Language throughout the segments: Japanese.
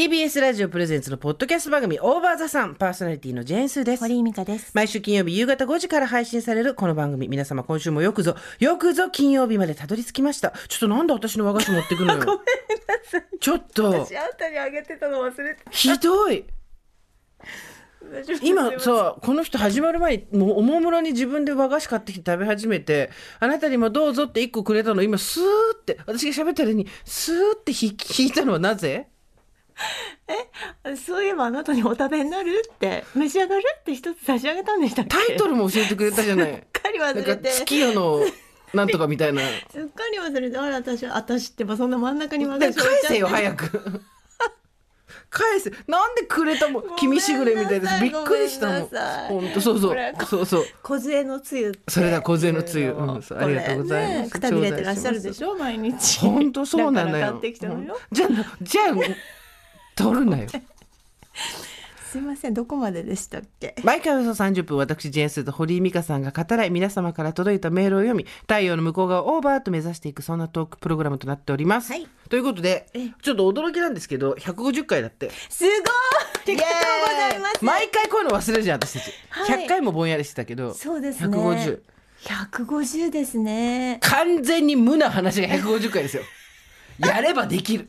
TBS ラジオプレゼンツのポッドキャスト番組オーバーザさんパーソナリティのジェーンスーです。堀井美香です。毎週金曜日夕方5時から配信されるこの番組。皆様今週もよくぞよくぞ金曜日までたどり着きました。ちょっとなんで私の和菓子持ってくのよ？ちょっと。私あんたにあげてたの忘れてひどい。今さこの人始まる前にもうおもむろに自分で和菓子買ってきて食べ始めてあなたにもどうぞって1個くれたの今スーって私が喋ったのにスーって引引いたのはなぜ？そういえばあなたにお食べになるって召し上がるって一つ差し上げたんでしたっけ？タイトルも教えてくれたじゃない。すっかり忘れて。月夜のなんとかみたいな。すっかり忘れて。あら私私ってばそんな真ん中にで私返せよ早く。返せ。なんでくれたもん？君しぐれみたいです。びっくりしたもん。本当そうそう。そうそう。梢のつゆそれだ梢のつゆ。うんありがとうございます。ねくたびれてらっしゃるでしょ毎日。本当そうなのよ。だから買ってきたのよ。じゃあじゃあ取るなよ。すいませんどこまででしたっけ？毎回およそ30分私ジェーンスーと堀井美香さんが語らい皆様から届いたメールを読み太陽の向こう側をオーバーと目指していくそんなトークプログラムとなっております、はい。ということでちょっと驚きなんですけど150回だって。すごい！ありがとうございます。毎回こういうの忘れるじゃん私たち、はい。100回もぼんやりしてたけどそうですね。150 150ですね。完全に無な話が150回ですよ。やればできる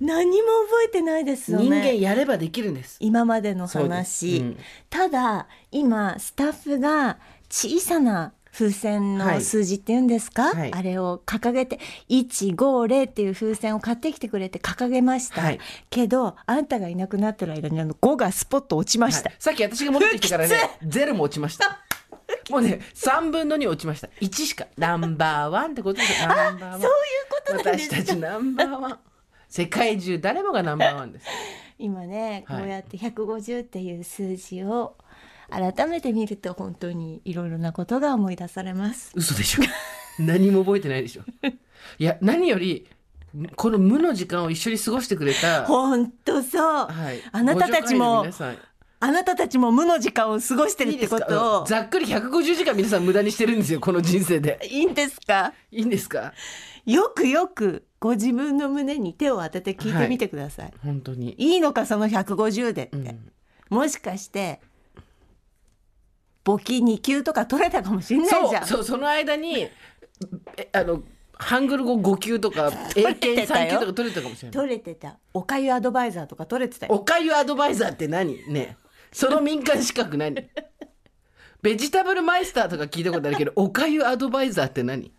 何も覚えてないですよね。人間やればできるんです。今までの話、す。うん。ただ今スタッフが小さな風船はい。の数字っていうんですか、はい。あれを掲げて150っていう風船を買ってきてくれて掲げました、はい。けどあんたがいなくなってる間にあの5がスポッと落ちました、はい。さっき私が戻ってきてからね ゼロも落ちました。もうね3分の2落ちました。1しか。ナンバーワンってことですよナンバーワン。そういうことなんですか？私たちナンバーワン世界中誰もがナンバーワンです。今ねこはい。うやって150っていう数字を改めて見ると本当にいろいろなことが思い出されます。嘘でしょ。何も覚えてないでしょ。いや何よりこの無の時間を一緒に過ごしてくれた、本当そう、はい、あなたたちもあなたたちも無の時間を過ごしてるってこと。をざっくり150時間皆さん無駄にしてるんですよこの人生で。いいんですか？いいんですか？よくよくご自分の胸に手を当てて聞いてみてください、本当に、い、いのかその150でって、うん。もしかして簿記2級とか取れたかもしれないじゃん。そうそうその間にえあのハングル語5級とか英検たよ3級とか取れたかもしれない。取れてた。おかゆアドバイザーとか取れてたよ。おかゆアドバイザーって何？ね。その民間資格何 ベジタブルマイスターとか聞いたことあるけどおかゆアドバイザーって何？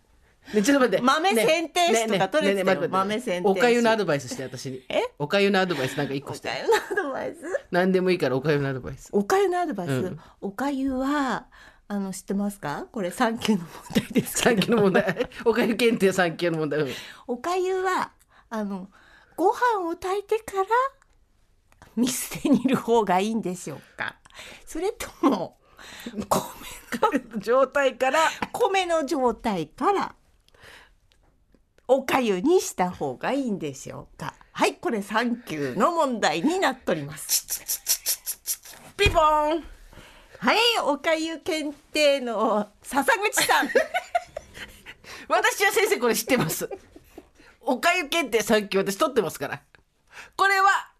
ね、ちょっと待って。豆ね選定士とか取れてた豆選定士おかゆのアドバイスして私にえおかゆのアドバイスなんか一個しておかゆのアドバイス何でもいいからおかゆのアドバイスおかゆのアドバイス、うんおかゆはあの知ってますかこれ3級の問題ですけ3ど級の問題おかゆ検定3級の問題うんおかゆはあのご飯を炊いてから水で煮る方がいいんでしょうかそれとも米の状態から米の状態からおかゆにした方がいいんでしょうか。はいこれ3級の問題になっております。ピンポーン。はいおかゆ検定の笹口さん。私は先生これ知ってます。おかゆ検定3級私取ってますから。これは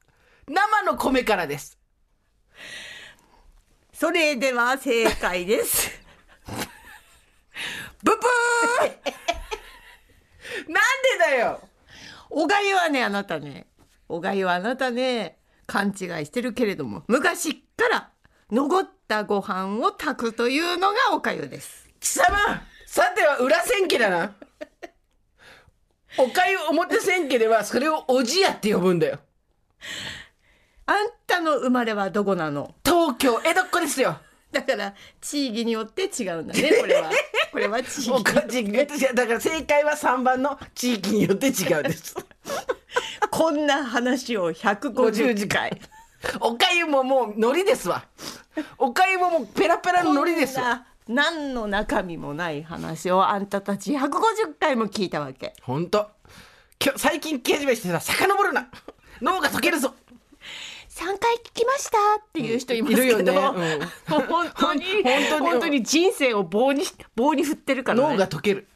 生の米からです。それでは正解です。ブブーでだよ。おがゆはねあなたね。おがゆはあなたね勘違いしてるけれども昔っから残ったご飯を炊くというのがおかゆです。貴様さては裏千家だな。おかゆ表千家ではそれをおじやって呼ぶんだよ。あんたの生まれはどこなの？東京江戸っ子ですよだから地域によって違うんだねこれは。これは地域だから正解は3番の地域によって違うです。こんな話を150回おかゆももう海苔ですわ。おかゆももうペラペラの海苔です。よこんな何の中身もない話をあんたたち150回も聞いたわけ。ほんと今日最近聞き始めしてさ遡るな脳が溶けるぞ3回聞きましたっていう人いますけど、ね。うん。本当に。本当に。人生を棒に棒に振ってるから、ね、脳が溶ける。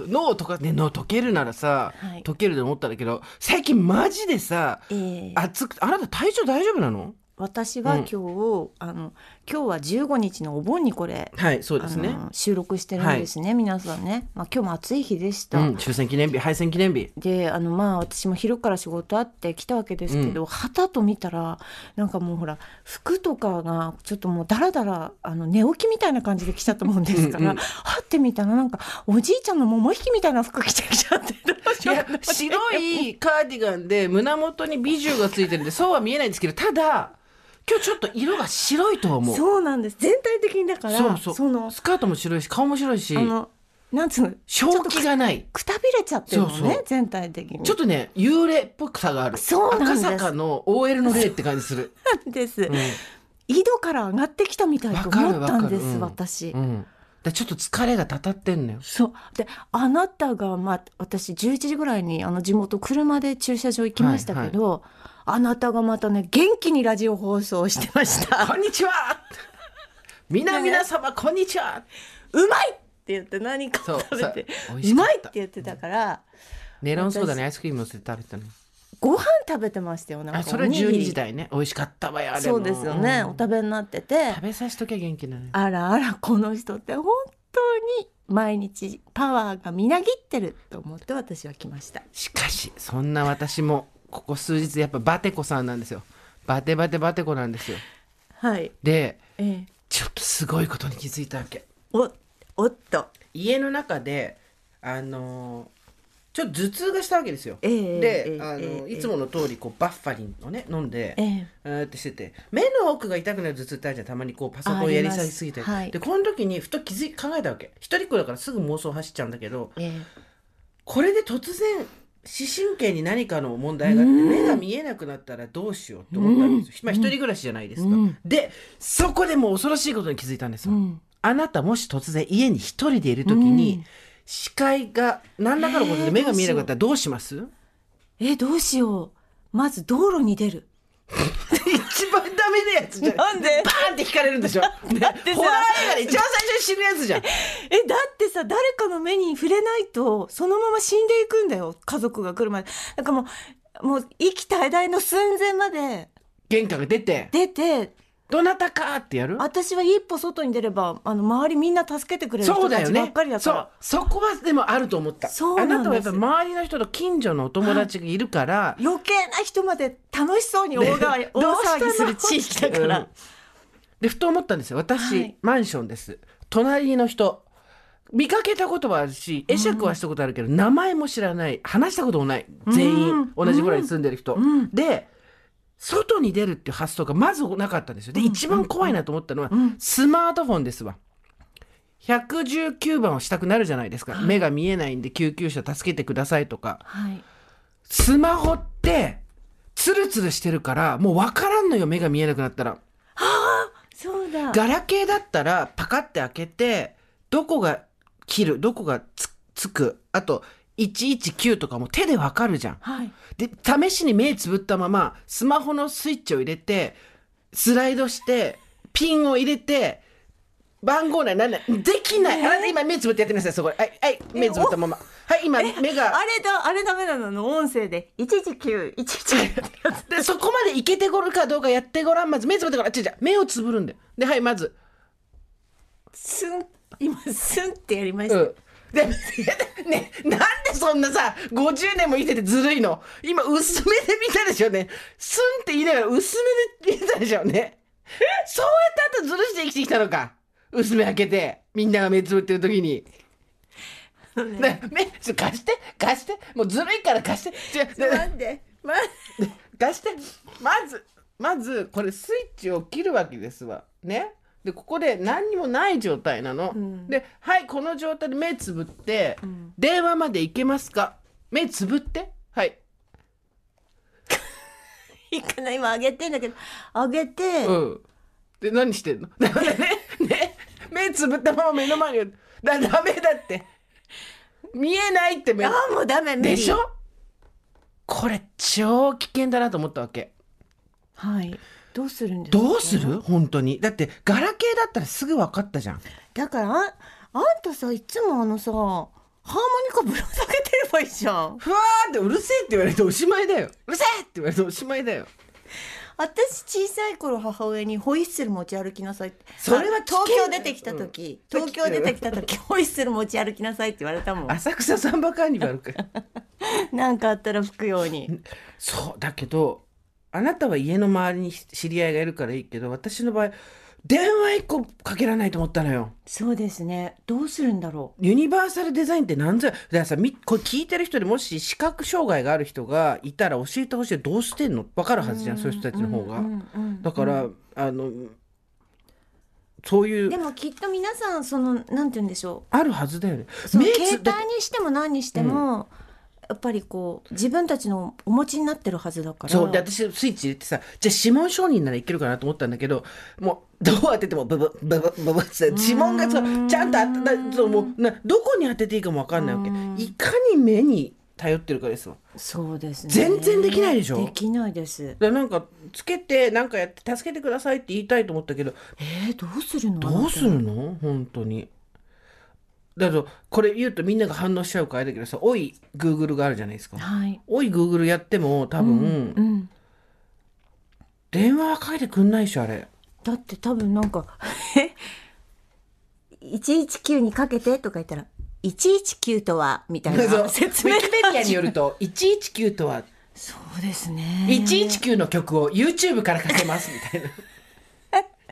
脳とかね脳溶けるならさ、はい。溶けると思ったんだけど最近マジでさええ。暑くあなた体調大丈夫なの？私はうん。今日、あの今日は15日のお盆にこれはいそうですね。収録してるんですね、皆さんね、まあ、今日も暑い日でした、うん終戦記念日敗戦記念日。であのまあ私も昼から仕事あって来たわけですけど、旗と見たらなんかもうほら服とかがちょっともうだらだらあの寝起きみたいな感じで来ちゃったもんですから、うんうんはってみたらなんかおじいちゃんの桃引きみたいな服着てきちゃって白いカーディガンで胸元にビジュがついてるんでそうは見えないんですけどただ今日ちょっと色が白いと思う。そうなんです。全体的にだからそうそう。のスカートも白いし顔も白いしあのなんつうの正気がない。くたびれちゃってるのねそうそう。全体的に。ちょっとね幽霊っぽくさがある。そうなんです。赤坂の OL の霊って感じする、なんです、うん。井戸から上がってきたみたいと思ったんです、わかる私、うん、でちょっと疲れがたたってんのよ。そう。であなたが、まあ、私11時ぐらいにあの地元車で駐車場行きましたけど、あなたがまたね元気にラジオ放送してまし こたんにちは。皆皆様こんにちは。うまいって言って何かそう食べて。そうまいって言ってたからメロンソーダにアイスクリーム乗せて食べたの。ご飯食べてましたよなんか。あそれおにぎり。12時台ね。美味しかったわよあれも。そうですよね、うん。お食べになってて。食べさせときゃ元気なのよ。あらあらこの人って本当に毎日パワーがみなぎってると思って私は来ました。しかしそんな私もここ数日やっぱバテコさんなんですよ。バテバテバテコなんですよ。はい。でええ。ちょっとすごいことに気づいたわけ。おおっと。家の中であのーちょっと頭痛がしたわけですよ、ええで、ええあのええ。いつもの通りこうバッファリンをね飲んで、ええ。えーってしてて目の奥が痛くなる頭痛ってあるじゃんたまにこうパソコンやりすぎすぎて、はい。でこの時にふと気づい考えたわけ。一人っ子だからすぐ妄想走っちゃうんだけどええ。これで突然視神経に何かの問題があって目が見えなくなったらどうしようと思ったんですよ、まあ一人暮らしじゃないですか、うん。でそこでもう恐ろしいことに気づいたんですよ、うん。あなたもし突然家に一人でいる時に、うん。視界が何らかのことで目が見えなかったらどうします、えどうしよう。まず道路に出るダメなやつじゃん。なんで？バーンって引かれるんでしょ、ね、てさ。ホラー映画で一番最初に死ぬやつじゃん。えだってさ誰かの目に触れないとそのまま死んでいくんだよ家族が来るまで。なんかもうもう生き絶え絶えの寸前まで。玄関が出て。出てどなたかってやる？私は一歩外に出ればあの周りみんな助けてくれるそうだよね。人たちばっかりだかそう。らそこはでもあると思った。そうあなんですなたはやっぱ周りの人と近所のお友達がいるから、余計な人まで楽しそうに大騒ぎね。大騒ぎする地域だから、うん。でふと思ったんですよ。私、はい。マンションです。隣の人。見かけたことはあるし会釈はしたことあるけど、名前も知らない。話したこともない。全員、うん。同じぐらいに住んでる人、ん。で外に出るっていう発想がまずなかったんですよ。で、一番怖いなと思ったのは、んスマートフォンですわ。119番をしたくなるじゃないですか、目が見えないんで救急車助けてくださいとか。はい。スマホってツルツルしてるからもう分からんのよ目が見えなくなったら。そうだ。ガラケーだったらパカって開けてどこが切るどこがつつく。あと119とかも手でわかるじゃん。はい。で試しに目つぶったままスマホのスイッチを入れてスライドしてピンを入れて番号内なんないできない、あなた今目つぶってやってくださいそこ。はいはい目つぶったまま。はい今目が。あれだあれダメなの？の音声で。119 119 でそこまでいけてごるかどうかやってごらん。まず目つぶってから違う違う。目をつぶるんだよ。ではいまず。スン今スンってやりました、うん。で、ね、なんでそんなさ、50年も生きててずるいの今、薄めで見たでしょうね。スンって言いながら薄めで見たでしょうね。そうやってあんたずるして生きてきたのか。薄め開けて、みんなが目つぶってる時に。ね、目、ちょ貸して、貸して。もうずるいから貸して。違う、なんでま貸して。まず、まず、これスイッチを切るわけですわ。ね。で、ここで何にもない状態なの。んで、はい、この状態で目つぶって、ん電話まで行けますか？目つぶって。はい。いいかな今上げてんだけど上げて、うん。で、何してんの？だからね、ね、目つぶったまま目の前に、だ、ダメだって。見えないって目ああもうダメでしょ？これ超危険だなと思ったわけ。はいどうするんですか？どうする？本当に。だって、ガラケーだったらすぐ分かったじゃん。だからああんたさいつもあのさハーモニカぶら下げてればいいじゃん。ふわーってうるせえって言われるとおしまいだよ。うるせえって言われるとおしまいだよ。私小さい頃母親にホイッスル持ち歩きなさいって。それは東京出てきた時、うん。東京出てきた時ホイッスル持ち歩きなさいって言われたもん。浅草サンバカーニバルか。なんかあったら吹くように。そうだけどあなたは家の周りに知り合いがいるからいいけど私の場合電話一個かけられないと思ったのよ。そうですね。どうするんだろユニバーサルデザインって何ぞやだからさみこれ聞いてる人でもし視覚障害がある人がいたら教えてほしいどうしてんの？分かるうはずじゃんそういう人たちの方が、うんうんうんだから、あのそういう。でもきっと皆さんそのなんて言うんでしょあるはずだよね。携帯にしても何にしても、やっぱりこう自分たちのお持ちになってるはずだから。そう。で私スイッチ入れてさじゃあ指紋承認ならいけるかなと思ったんだけどもう どう当ててもブブブブブブって指紋がそうちゃんと当てたそうもうなどこに当てていいかも分かんないわけ。いかに目に頼ってるかですわそうですね。全然できないでしょ？できないです。でなんかつけてなんかやって助けてくださいって言いたいと思ったけどえー、どうするの？どうするの？本当にだけどこれ言うとみんなが反応しちゃうからあれだけどさ「おい Google」があるじゃないですか。はい「おい Google」やっても多分、うん電話はかけてくんないでしょあれ。だって多分なんか「え？119にかけて」とか言ったら「119とは」みたいな説明ウィキペディアによると119とは。そうですね。119の曲を YouTube からかけますみたいな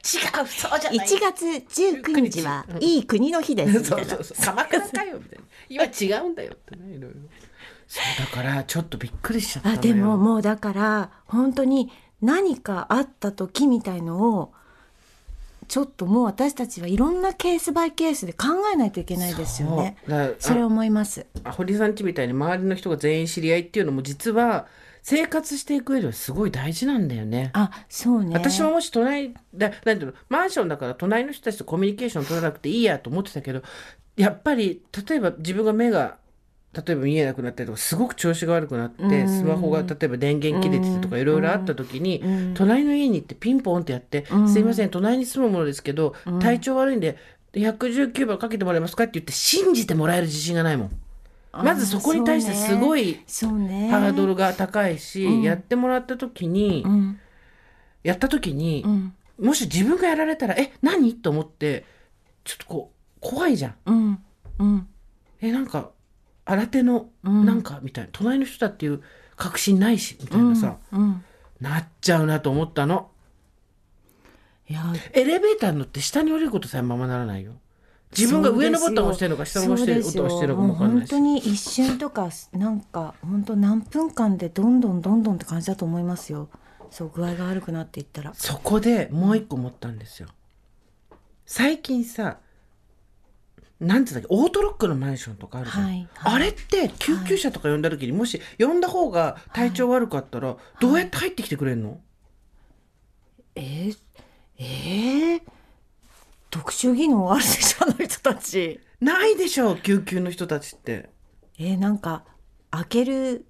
違うそうじゃない。1月19日はいい国の日です。そうそうそう。鎌倉かよみたいな。今違うんだよってねいろいろ。そうだからちょっとびっくりしちゃったあでももうだから本当に何かあった時みたいのをちょっともう私たちはいろんなケースバイケースで考えないといけないですよね。それは思います。あ堀さんちみたいに周りの人が全員知り合いっていうのも実は生活していく上ではすごい大事なんだよね。あそうね私ももし隣だなんていうのマンションだから隣の人たちとコミュニケーション取らなくていいやと思ってたけどやっぱり例えば自分が目が例えば見えなくなったりとかすごく調子が悪くなってうんスマホが例えば電源切れててとかいろいろあった時にうん隣の家に行ってピンポンってやって「うんすいません隣に住むものですけど体調悪いんで119番かけてもらえますか?」って言って信じてもらえる自信がないもん。まずそこに対してすごいハードルが高いし、うん。やってもらった時に、うん。やった時にう、ん。もし自分がやられたら「え何?」と思ってちょっとこう怖いじゃん。うん。うん。えなんか新手のうん。なんかみたいな、隣の人だっていう確信ないしみたいなさ、うん。なっちゃうなと思ったの。いや。エレベーターに乗って下に降りることさえままならないよ。自分が上のボタンを押してるのか下のボタンを押してるのかも分かんないし。もう本当に一瞬とかなんか本当何分間でどんどんどんどんって感じだと思いますよそう具合が悪くなっていったらそこでもう一個思ったんですよ。最近さ、なんていうんだっけ、オートロックのマンションとかあるじゃん。はいはいあれって救急車とか呼んだ時に、もし呼んだ方が体調悪かったら、どうやって入ってきてくれるの、えー、えー、特殊技能あるでしょあの人たち。ないでしょ救急の人たちって。えー、なんか開ける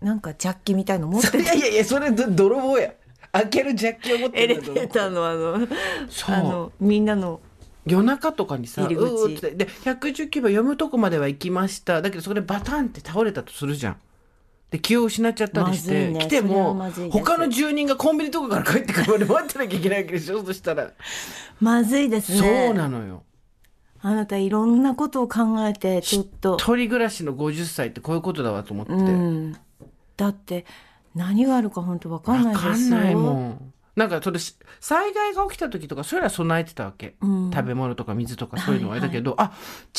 なんかジャッキみたいの持ってるいやいやいや、それど泥棒や。開けるジャッキを持ってエレるんだベーターのあのそう。あのみんなの。夜中とかにさ、入り口。うーって。で119番読むとこまでは行きました。だけどそこでバタンって倒れたとするじゃんで気を失っちゃったりして、ね。来ても他の住人がコンビニとかから帰ってくるまで待ってなきゃいけないわけでしょそしたら、まずいですね。そうなのよ。あなたいろんなことを考えてちょっと。一人暮らしの50歳ってこういうことだわと思って、うん、だって何があるか本当わかんない分ですよ。かんないもんなんかそれし災害が起きた時とかそれは備えてたわけ、うん。食べ物とか水とかそういうのは。あはいれだけど、あ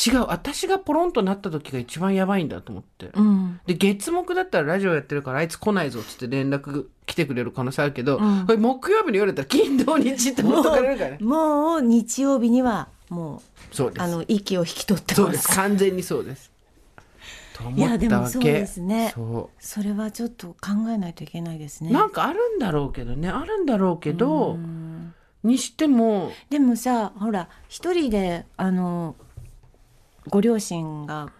違う。私がポロンとなった時が一番やばいんだと思って、うん。で月木だったらラジオやってるからあいつ来ないぞっつって連絡来てくれる可能性あるけど、うん。これ木曜日に夜だったら金土日って持ってかれるからねもう日曜日にはもそうです。うあの息を引き取ってそうまですす。完全にそうですいやでもそうですね。そそれはちょっと考えないといけないですね。うなんかあるんだろうけどね。あるんだろうけど、うん。にしても。でもさほら一人であのご両親が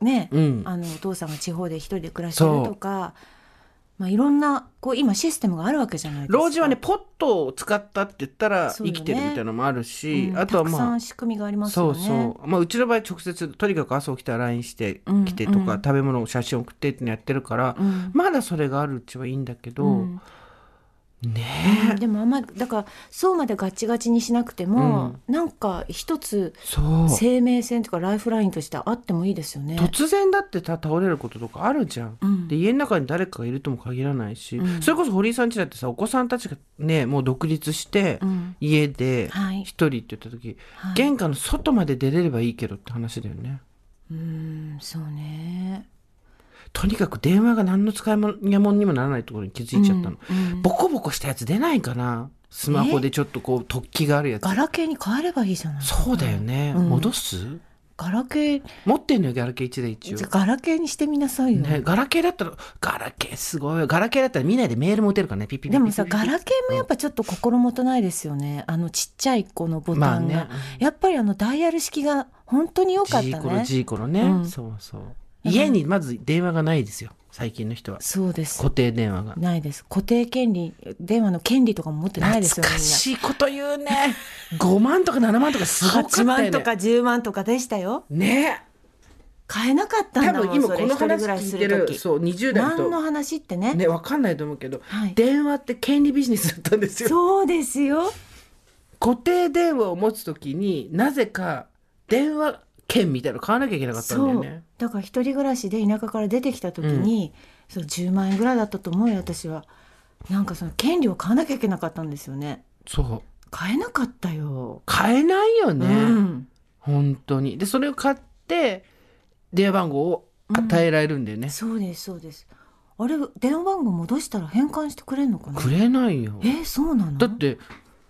ね、うん。あのお父さんが地方で一人で暮らしてるとかまあ、いろんなこう今システムがあるわけじゃないですか。老人はねポットを使ったって言ったら生きてるみたいなのもあるし、うん。あとはたくさまあん仕組みがありますそうそう、まあ、うちの場合直接とにかく朝起きたら LINE してうん来てとか、うん。食べ物を写真送ってってのやってるから、うん。まだそれがあるうちはいいんだけど、うんねえ、でもあんまだからそうまでガチガチにしなくても、なんか一つ生命線とかライフラインとしてあってもいいですよね。突然だってた倒れることとかあるじゃん。うんで家の中に誰かがいるとも限らないし、うんそれこそ堀井さんちだってさお子さんたちがねもう独立して、うん家ではい一人って言った時、はい玄関の外まで出れればいいけどって話だよね。うんそうね。とにかく電話が何の使い物にもならないところに気づいちゃったの。うんうんボコボコしたやつ出ないかなスマホでちょっとこう突起があるやつ。ガラケーに変えればいいじゃない。そうだよね。うん戻す？ガラケー持ってんのよ、ガラケー1で一応。ガラケーにしてみなさいよ。ね、ガラケーだったら、ガラケーすごいよ。ガラケーだったら見ないでメールも打てるからね、ピッピッピでもさガラケーもやっぱちょっと心もとないですよね。あのちっちゃい子のボタンが、まあねやっぱりあのダイヤル式が本当に良かっジーコロ、たね。ジーコロね。うんそうそう。家にまず電話がないですよ、最近の人は。そうです。固定電話が。ないです。固定権利電話の権利とかも持ってないですよ懐かしいこと言うね。5 万とか7万とかすごかった8よね。万とか10万とかでしたよ。ね。買えなかったん多だもん分今この話聞いてる、そう、20代何のと。話ってねね、わかんないと思うけど、はい電話って権利ビジネスだったんですよ。そうですよ固定電話を持つときになぜか電話券みたいなの買わなきゃいけなかったんだよね。だから一人暮らしで田舎から出てきた時に、その10万円ぐらいだったと思うよ私はなんかその権利を買わなきゃいけなかったんですよねそう。買えなかったよ、買えないよね。うん本当に。で、それを買って、電話番号を与えられるんだよね。そうですそうですあれ電話番号戻したら返還してくれるのかな？くれないよ。えそうなの？だって、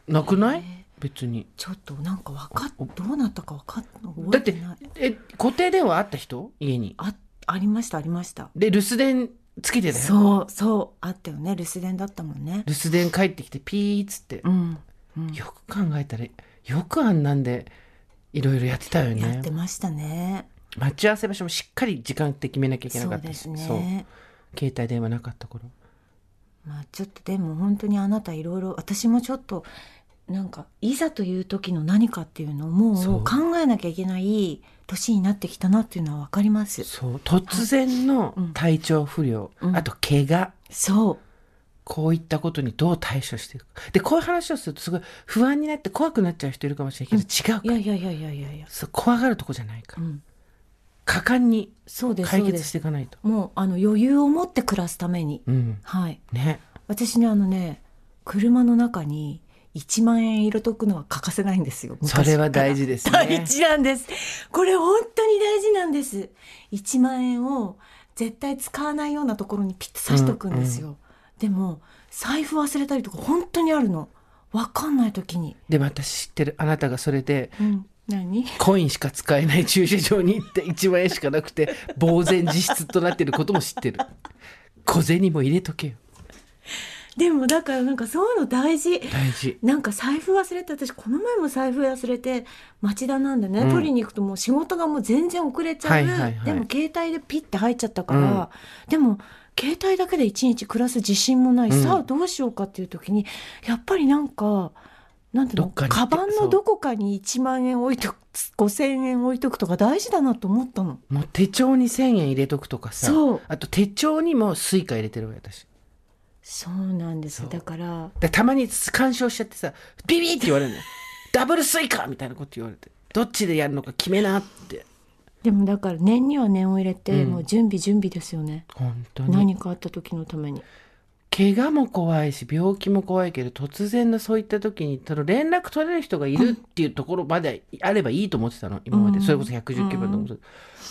なくない？え別に。ちょっとなんかわかっどうなったかわかっだ覚ってえ固定電話あった人？家に。あありましたありました。で、留守電つけてたよ。そうそうあったよね。留守電だったもんね。留守電帰ってきて、ピーっつって。うん、うん、よく考えたら、よくあんなんで、いろいろやってたよね。やって。ましたね。待ち合わせ場所もしっかり時間って決めなきゃいけなかったし。そうですね。携帯電話なかった頃。まあちょっとでも本当にあなたいろいろ私もちょっとなんかいざという時の何かっていうのをもそう。う考えなきゃいけない年になってきたなっていうのは分かります。そう。突然のうん。体調不良、うん。あと怪我。そう。こういったことにどう対処していくか。でこういう話をするとすごい不安になって怖くなっちゃう人いるかもしれないけど、違うかいやいやいやいやいやいや、そう怖がるとこじゃないかうん、果敢に解決していかないと。もうあの余裕を持って暮らすために。うん。はい。ね。私ねあのね車の中に1万円入れとくのは欠かせないんですよ。それは大事事ですね。大事なんです。これ本当に大事なんです。1万円を絶対使わないようなところにピッと刺しとくんですよ、でも財布忘れたりとか本当にあるの。分かんない時に、でも私知ってるあなたがそれでうん、何？コインしか使えない駐車場に行って1万円しかなくて呆然自失となってることも知ってる。小銭も入れとけよでもだからなんかそういうの大事。大事。なんか財布忘れて私この前も財布忘れて町田なんでね、うん。取りに行くともう仕事がもう全然遅れちゃう、はいはいはい。でも携帯でピッて入っちゃったから、でも携帯だけで一日暮らす自信もない、うん。さあどうしようかっていう時にやっぱりなんかなんていうのどっかにカバンのどこかに1万円置いとく5,000円置いとくとか大事だなと思ったの。もう手帳に1,000円入れとくとかさ。そう。あと手帳にも Suica 入れてるわよ私そうなんですだからでたまに干渉しちゃってさビビって言われるのよ。ダブル Suica みたいなこと言われて。どっちでやるのか決めなって。でもだから念には念を入れて、うん。もう準備準備ですよね。本当に。何かあった時のために。怪我も怖いし病気も怖いけど突然のそういった時にその連絡取れる人がいるっていうところまであればいいと思ってたの今まで、うん。それこそ119番とかもそう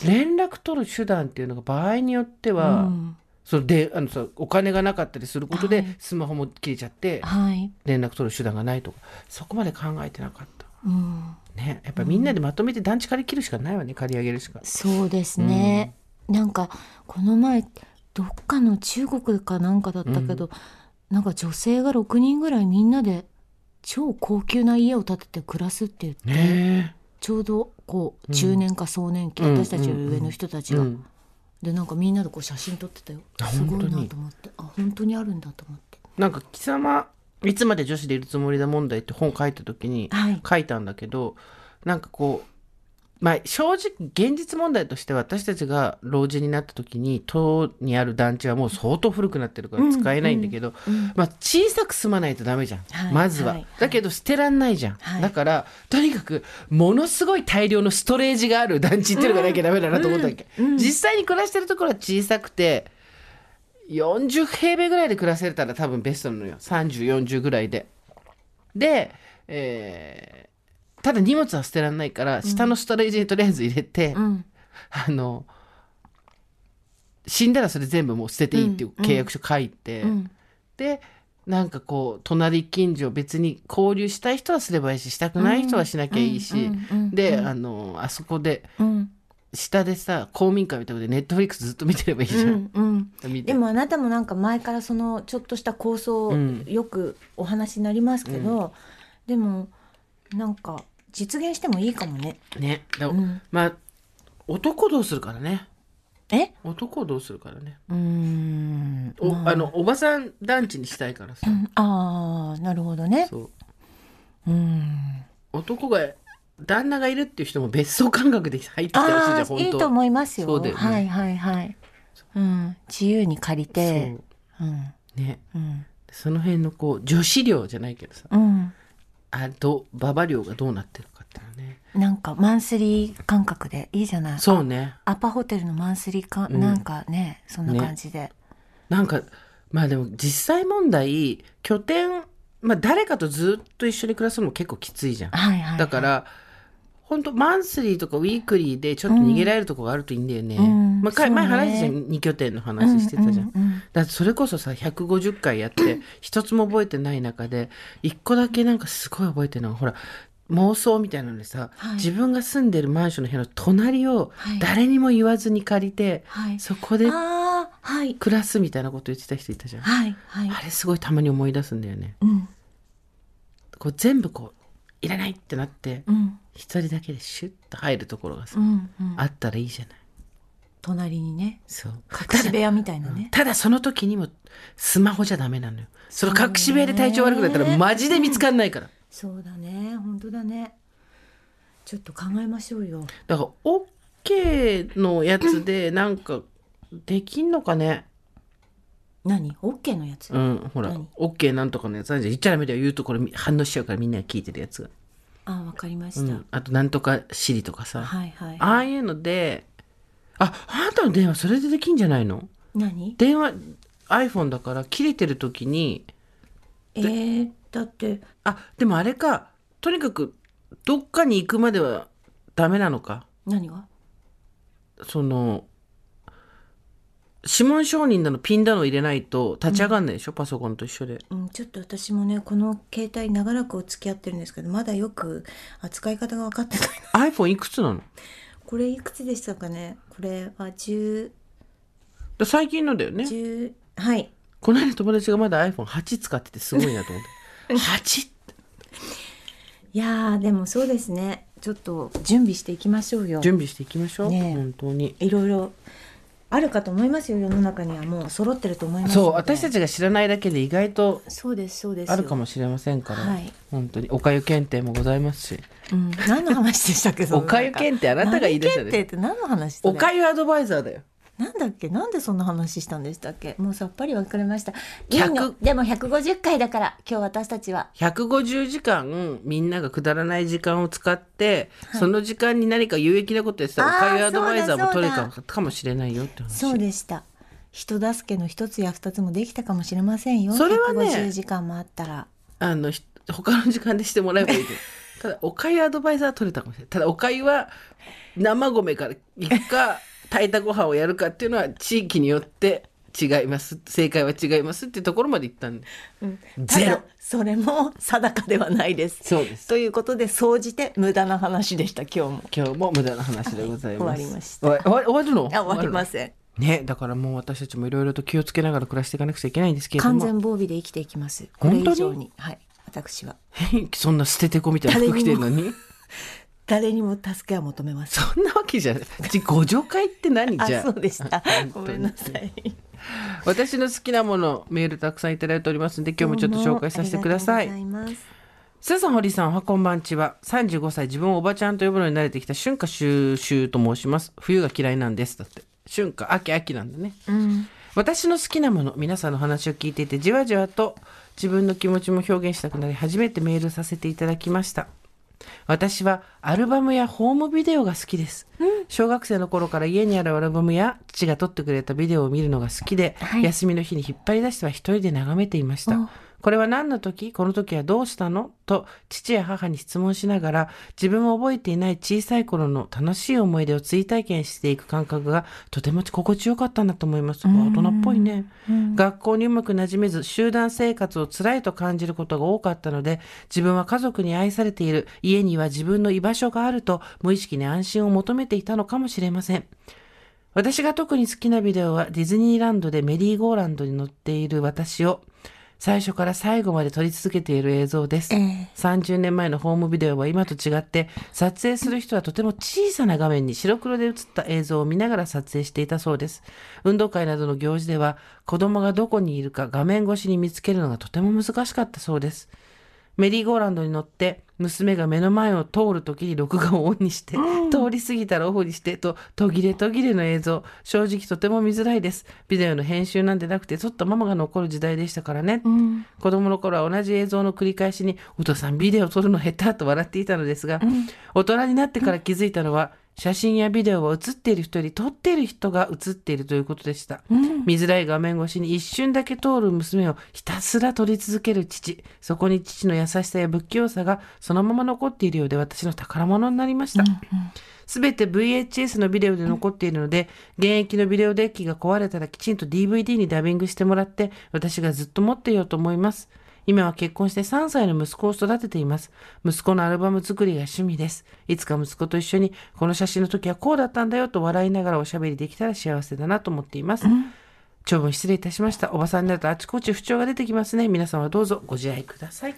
連絡取る手段っていうのが場合によっては、うんそのであのさお金がなかったりすることで、はい。スマホも切れちゃってはい、連絡取る手段がないとかそこまで考えてなかった。うん、ね、やっぱみんなでまとめて団地借り切るしかないわね借り上げるしか。そうですね、なんかこの前どっかの中国かなんかだったけど、なんか女性が6人ぐらいみんなで超高級な家を建てて暮らすって言って、ねちょうどこううん中年か壮年期、うん。私たちより上の人たちが、うんでなんかみんなでこう写真撮ってたよ。あすごいなと思って。あ本当にあるんだと思って。なんか貴様いつまで女子でいるつもりだ問題って本書いた時にはい。書いたんだけど、なんかこうまあ正直現実問題として私たちが老人になった時に島にある団地はもう相当古くなってるから使えないんだけど、うんまあ、小さく住まないとダメじゃん、はいまずは、はい。だけど捨てらんないじゃん、はい。だからとにかくものすごい大量のストレージがある団地っていうのがなきゃダメだなと思ったわけ、うんうん。実際に暮らしてるところは小さくて40平米ぐらいで暮らせたら多分ベストなのよ。3040ぐらいで。で、えーただ荷物は捨てられないから下のストレージにとりあえず入れて、うん。あの死んだらそれ全部もう捨てていいっていう契約書書いて、うん。でなんかこう隣近所別に交流したい人はすればいいししたくない人はしなきゃいいし、うんうんうんでうんあのあそこでうん。下でさ公民館みたいなことでネットフリックスずっと見てればいいじゃん。うんうん。でもあなたもなんか前からそのちょっとした構想うん。よくお話になりますけど、でもなんか実現してもいいかもね。ね。だうん。まあ男どうするからね。え？男どうするからね、うーん。おまあ。のおばさん団地にしたいからさ、うん。ああなるほどね。そう。うん。男が旦那がいるっていう人も別荘感覚で入ってきてほしいじゃんいいと思いますよ。そうだよね。はいはいはい。うん。自由に借りて、う。ん。そうね。うん。その辺のこう女子寮じゃないけどさ。うんあど馬場寮がどうなってるかっていうのねなんかマンスリー感覚でいいじゃない。そうねアパホテルのマンスリーか、うんなんかねそんな感じで。なんかまあでも実際問題拠点まあ誰かとずっと一緒に暮らすのも結構きついじゃんはいはいはい。だから本当マンスリーとかウィークリーでちょっと逃げられるとこがあるといいんだよね。うんまあ、ね前話したじゃん2拠点の話してたじゃん。うんうんうんだってそれこそさ150回やって 一つも覚えてない中で一個だけなんかすごい覚えてるのがほら妄想みたいなのでさ、はい自分が住んでるマンションの部屋の隣をはい誰にも言わずに借りて、はい。そこで暮らすみたいなこと言ってた人いたじゃん。はいはい。あれすごいたまに思い出すんだよね。うんこう全部こういらないってなってうん一人だけでシュッと入るところがさ。あったらいいじゃない。隣にねそう。隠し部屋みたいなね。ただその時にもスマホじゃダメなのよ。その隠し部屋で体調悪くなったらマジで見つかんないから。そうだね本当だね。ちょっと考えましょうよ。だから OK のやつでなんかできんのかね。何？オッケーのやつ？うん、ほら何？OK なんとかのやつあるじゃん。言っちゃダメだよ。言うとこれ反応しちゃうからみんなが聞いてるやつが。あわかりました。うん、あとなんとかシリとかさ。はいはい。ああいうので、あ、あなたの電話それでできんじゃないの？何？電話 iPhone だから切れてる時にえー、だってあでもあれかとにかくどっかに行くまではダメなのか？何が？その指紋承認だのピンだの入れないと立ち上がんないでしょ、パソコンと一緒で。うん、ちょっと私もねこの携帯長らくお付き合ってるんですけどまだよく扱い方が分かってない iPhone いくつなの？これいくつでしたかね？これは10だ最近のだよね。10はい。この間友達がまだ iPhone8 使っててすごいなと思って。8いやーでもそうですね。ちょっと準備していきましょうよ。準備していきましょう、ねえ。本当に。いろいろあるかと思いますよ世の中にはもう揃ってると思いますそう私たちが知らないだけで意外とそうですそうですよ。あるかもしれませんから、はい。本当に。おかゆ検定もございますし。うん、何の話でしたっけおかゆ検定あなたが言い出した何ね検定って何の話それおかゆアドバイザーだよなんだっけ？なんでそんな話したんでしたっけ？もうさっぱり分かりました。いい100の。でも150回だから今日私たちは。150時間みんながくだらない時間を使って、その時間に何か有益なことやってたらおかゆアドバイザーも取れたかもしれないよって話。そうでした。人助けの一つや二つもできたかもしれませんよ。それはね150時間もあったら。あのひ他の時間でしてもらえばいいけど ただおかゆアドバイザーは取れたかもしれない。ただおかゆは生米からいくか炊いたご飯をやるかっていうのは地域によって違います。正解は違いますっていうところまで言ったんで。ゼロ。ただそれも定かではないです。そうです。ということで総じて無駄な話でした今日も。今日も無駄な話でございます、はい終わりました。終わるのあ終わりまるせん。ねだからもう私たちもいろいろと気をつけながら暮らしていかなくちゃいけないんですけれども。完全防備で生きていきます。これ以上に。はい。私は。そんな捨ててこみたいな服着てるのに？誰にも助けは求めませんそんなわけじゃないちご助会って何じゃそうでした ごめんなさい私の好きなものメールたくさんいただいておりますので今日もちょっと紹介させてくださいすさん、堀さん、おはこんばんちは。35歳、自分をおばちゃんと呼ぶのに慣れてきた春夏秋秋と申します。冬が嫌いなんです。だって。春夏、秋、秋なんだね。うん私の好きなもの、皆さんの話を聞いていて、じわじわと自分の気持ちも表現したくなり、初めてメールさせていただきました。私はアルバムやホームビデオが好きです。小学生の頃から家にあるアルバムや父が撮ってくれたビデオを見るのが好きで、はい休みの日に引っ張り出しては一人で眺めていましたお。これは何の時？この時はどうしたの？と父や母に質問しながら自分も覚えていない小さい頃の楽しい思い出を追体験していく感覚がとても心地よかったんだと思います。大人っぽいね。学校にうまく馴染めず集団生活を辛いと感じることが多かったので自分は家族に愛されている家には自分の居場所があると無意識に安心を求めていたのかもしれません。私が特に好きなビデオはディズニーランドでメリーゴーランドに乗っている私を最初から最後まで撮り続けている映像です。ええ30年前のホームビデオは今と違って撮影する人はとても小さな画面に白黒で映った映像を見ながら撮影していたそうです。運動会などの行事では子供がどこにいるか画面越しに見つけるのがとても難しかったそうです。メリーゴーランドに乗って娘が目の前を通るときに録画をオンにして、通り過ぎたらオフにしてと途切れ途切れの映像。正直とても見づらいです。ビデオの編集なんてなくて撮ったままが残る時代でしたからね、うん。子供の頃は同じ映像の繰り返しに「お父さんビデオ撮るの下手」と笑っていたのですが、大人になってから気づいたのは写真やビデオは写っている人より撮っている人が写っているということでした、見づらい画面越しに一瞬だけ通る娘をひたすら撮り続ける父。そこに父の優しさや不器用さがそのまま残っているようで私の宝物になりました、すべて VHS のビデオで残っているので、現役のビデオデッキが壊れたらきちんと DVD にダビングしてもらって、私がずっと持っていようと思います。今は結婚して3歳の息子を育てています。息子のアルバム作りが趣味です。いつか息子と一緒に、この写真の時はこうだったんだよと笑いながらおしゃべりできたら幸せだなと思っています。長文失礼いたしました。おばさんになるとあちこち不調が出てきますね。皆さんはどうぞご自愛ください。